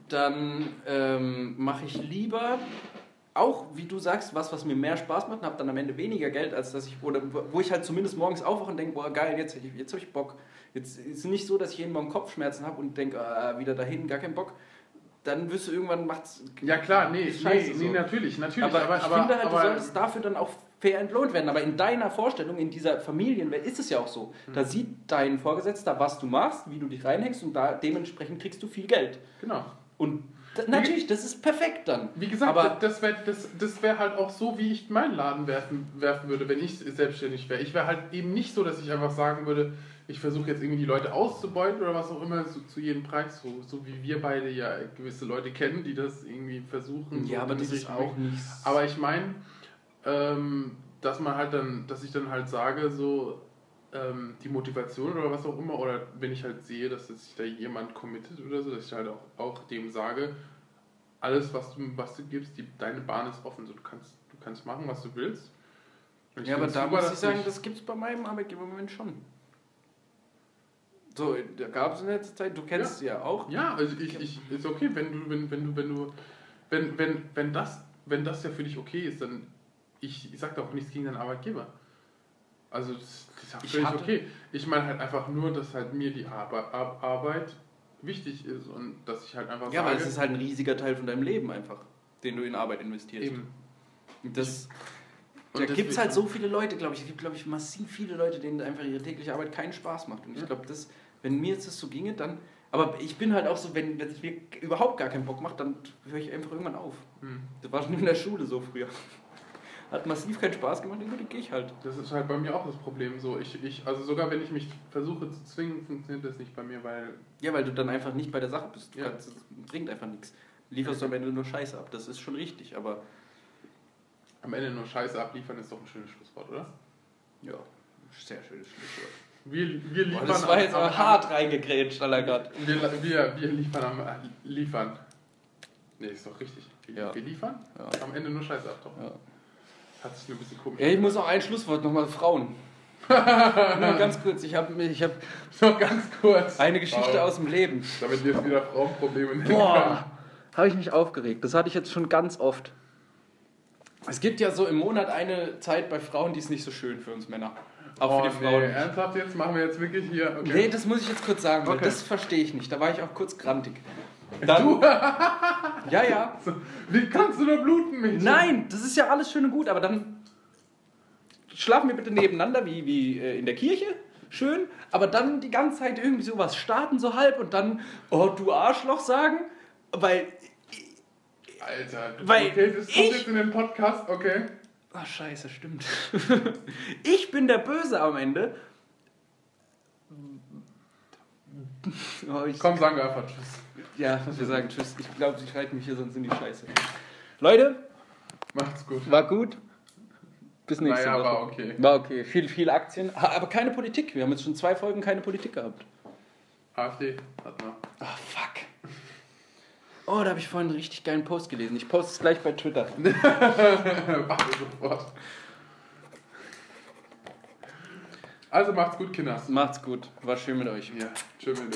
dann ähm, mache ich lieber auch, wie du sagst, was, was mir mehr Spaß macht und habe dann am Ende weniger Geld, als dass ich, oder wo ich halt zumindest morgens aufwache und denke, boah geil, jetzt, jetzt habe ich Bock. Jetzt ist nicht so, dass ich jeden Morgen Kopfschmerzen habe und denke, ah, wieder dahin, gar keinen Bock. Dann wirst du irgendwann, macht's Ja klar, nee, nee, scheiße nee so. natürlich, natürlich. aber, Aber, ich aber, finde halt, aber, du solltest dafür dann auch fair entlohnt werden. Aber in deiner Vorstellung, in dieser Familienwelt ist es ja auch so. Da sieht dein Vorgesetzter, was du machst, wie du dich reinhängst und da dementsprechend kriegst du viel Geld. genau. Und da, natürlich, das ist perfekt dann. Wie gesagt, aber das wäre das, das wär halt auch so, wie ich meinen Laden werfen, werfen würde, wenn ich selbstständig wäre. Ich wäre halt eben nicht so, dass ich einfach sagen würde, ich versuche jetzt irgendwie die Leute auszubeuten oder was auch immer, so, zu jedem Preis, so, so wie wir beide ja gewisse Leute kennen, die das irgendwie versuchen. ja, so aber das ist auch nicht. Aber ich meine, ähm, dass man halt dann, dass ich dann halt sage, so ähm, die Motivation oder was auch immer, oder wenn ich halt sehe, dass sich da jemand committet oder so, dass ich halt auch, auch dem sage, alles, was du, was du gibst, die, deine Bahn ist offen, so du kannst, du kannst machen, was du willst. Und ich ja, aber da super, muss ich sagen, ich- das gibt es bei meinem Arbeitgeber im Moment schon. So, da gab es in letzter Zeit, du kennst sie ja auch. Ja, also ich, ich ist okay, wenn du, wenn, wenn du, wenn du, wenn, wenn, wenn das, wenn das ja für dich okay ist, dann ich, ich sag da auch nichts gegen deinen Arbeitgeber. Also das, das ist ja Ich völlig hatte- okay. Ich meine halt einfach nur, dass halt mir die Arbe Ar Arbeit wichtig ist und dass ich halt einfach Ja, aber sage, es ist halt ein riesiger Teil von deinem Leben einfach, den du in Arbeit investierst. eben. Das, Und da gibt es halt so viele Leute, glaube ich. Es gibt, glaube ich, massiv viele Leute, denen einfach ihre tägliche Arbeit keinen Spaß macht. Und ich glaube, das, wenn mir jetzt das so ginge, dann. Aber ich bin halt auch so, wenn wenn es mir überhaupt gar keinen Bock macht, dann höre ich einfach irgendwann auf. Hm. Das war schon in der Schule so früher. Hat massiv keinen Spaß gemacht, dann gehe ich halt. Das ist halt bei mir auch das Problem. So, ich, ich, also sogar wenn ich mich versuche zu zwingen, funktioniert das nicht bei mir, weil Ja, weil du dann einfach nicht bei der Sache bist. Du Ja. kannst, das bringt einfach nichts. Lieferst du am Ende nur Scheiße ab. Das ist schon richtig, aber am Ende nur Scheiße abliefern ist doch ein schönes Schlusswort, oder? ja, sehr schönes Schlusswort. Wir, wir liefern Boah, das war jetzt aber hart reingegrätscht, Allergott. Wir, wir, wir liefern am äh, liefern. Nee, ist doch richtig. Wir, Ja. wir liefern Ja. am Ende nur Scheiße ab. Doch. Ja. Hat sich nur ein bisschen komisch. Ja, ich muss noch ein Schlusswort nochmal Frauen. Nur ganz kurz, ich habe ich hab Noch ganz kurz. eine Geschichte Wow. aus dem Leben. Damit wir jetzt wieder Frauenprobleme können. Boah, habe ich mich aufgeregt. Das hatte ich jetzt schon ganz oft. Es gibt ja so im Monat eine Zeit bei Frauen, die ist nicht so schön für uns Männer. Auch für Oh, die Frauen. nee, ernsthaft jetzt? Machen wir jetzt wirklich hier. Okay. Nee, das muss ich jetzt kurz sagen, Okay. das verstehe ich nicht. Da war ich auch kurz grantig. Dann, du, ja, ja. wie kannst du nur bluten, Mädchen? Nein, das ist ja alles schön und gut, aber dann schlafen wir bitte nebeneinander wie, wie äh, in der Kirche. Schön, aber dann die ganze Zeit irgendwie sowas starten so halb und dann, oh du Arschloch sagen, weil, Alter, du Weil okay, das kommt ich- jetzt in den Podcast, okay. ach scheiße, stimmt. ich bin der Böse am Ende. Oh, Komm, sagen wir einfach Tschüss. Ja, wir sagen Tschüss. Ich glaube, sie schreiten mich hier sonst in die Scheiße. Leute, Macht's gut. war gut. Bis nächste Naja, Woche. war okay. War okay. Viel, viel Aktien. Ha, Aber keine Politik. Wir haben jetzt schon zwei Folgen keine Politik gehabt. AfD, hat man. Ah, fuck. Oh, da habe ich vorhin einen richtig geilen Post gelesen. Ich poste es gleich bei Twitter. Wir sofort. Also macht's gut, Kinders. Macht's gut. War schön mit euch. Ja, tschüss, mit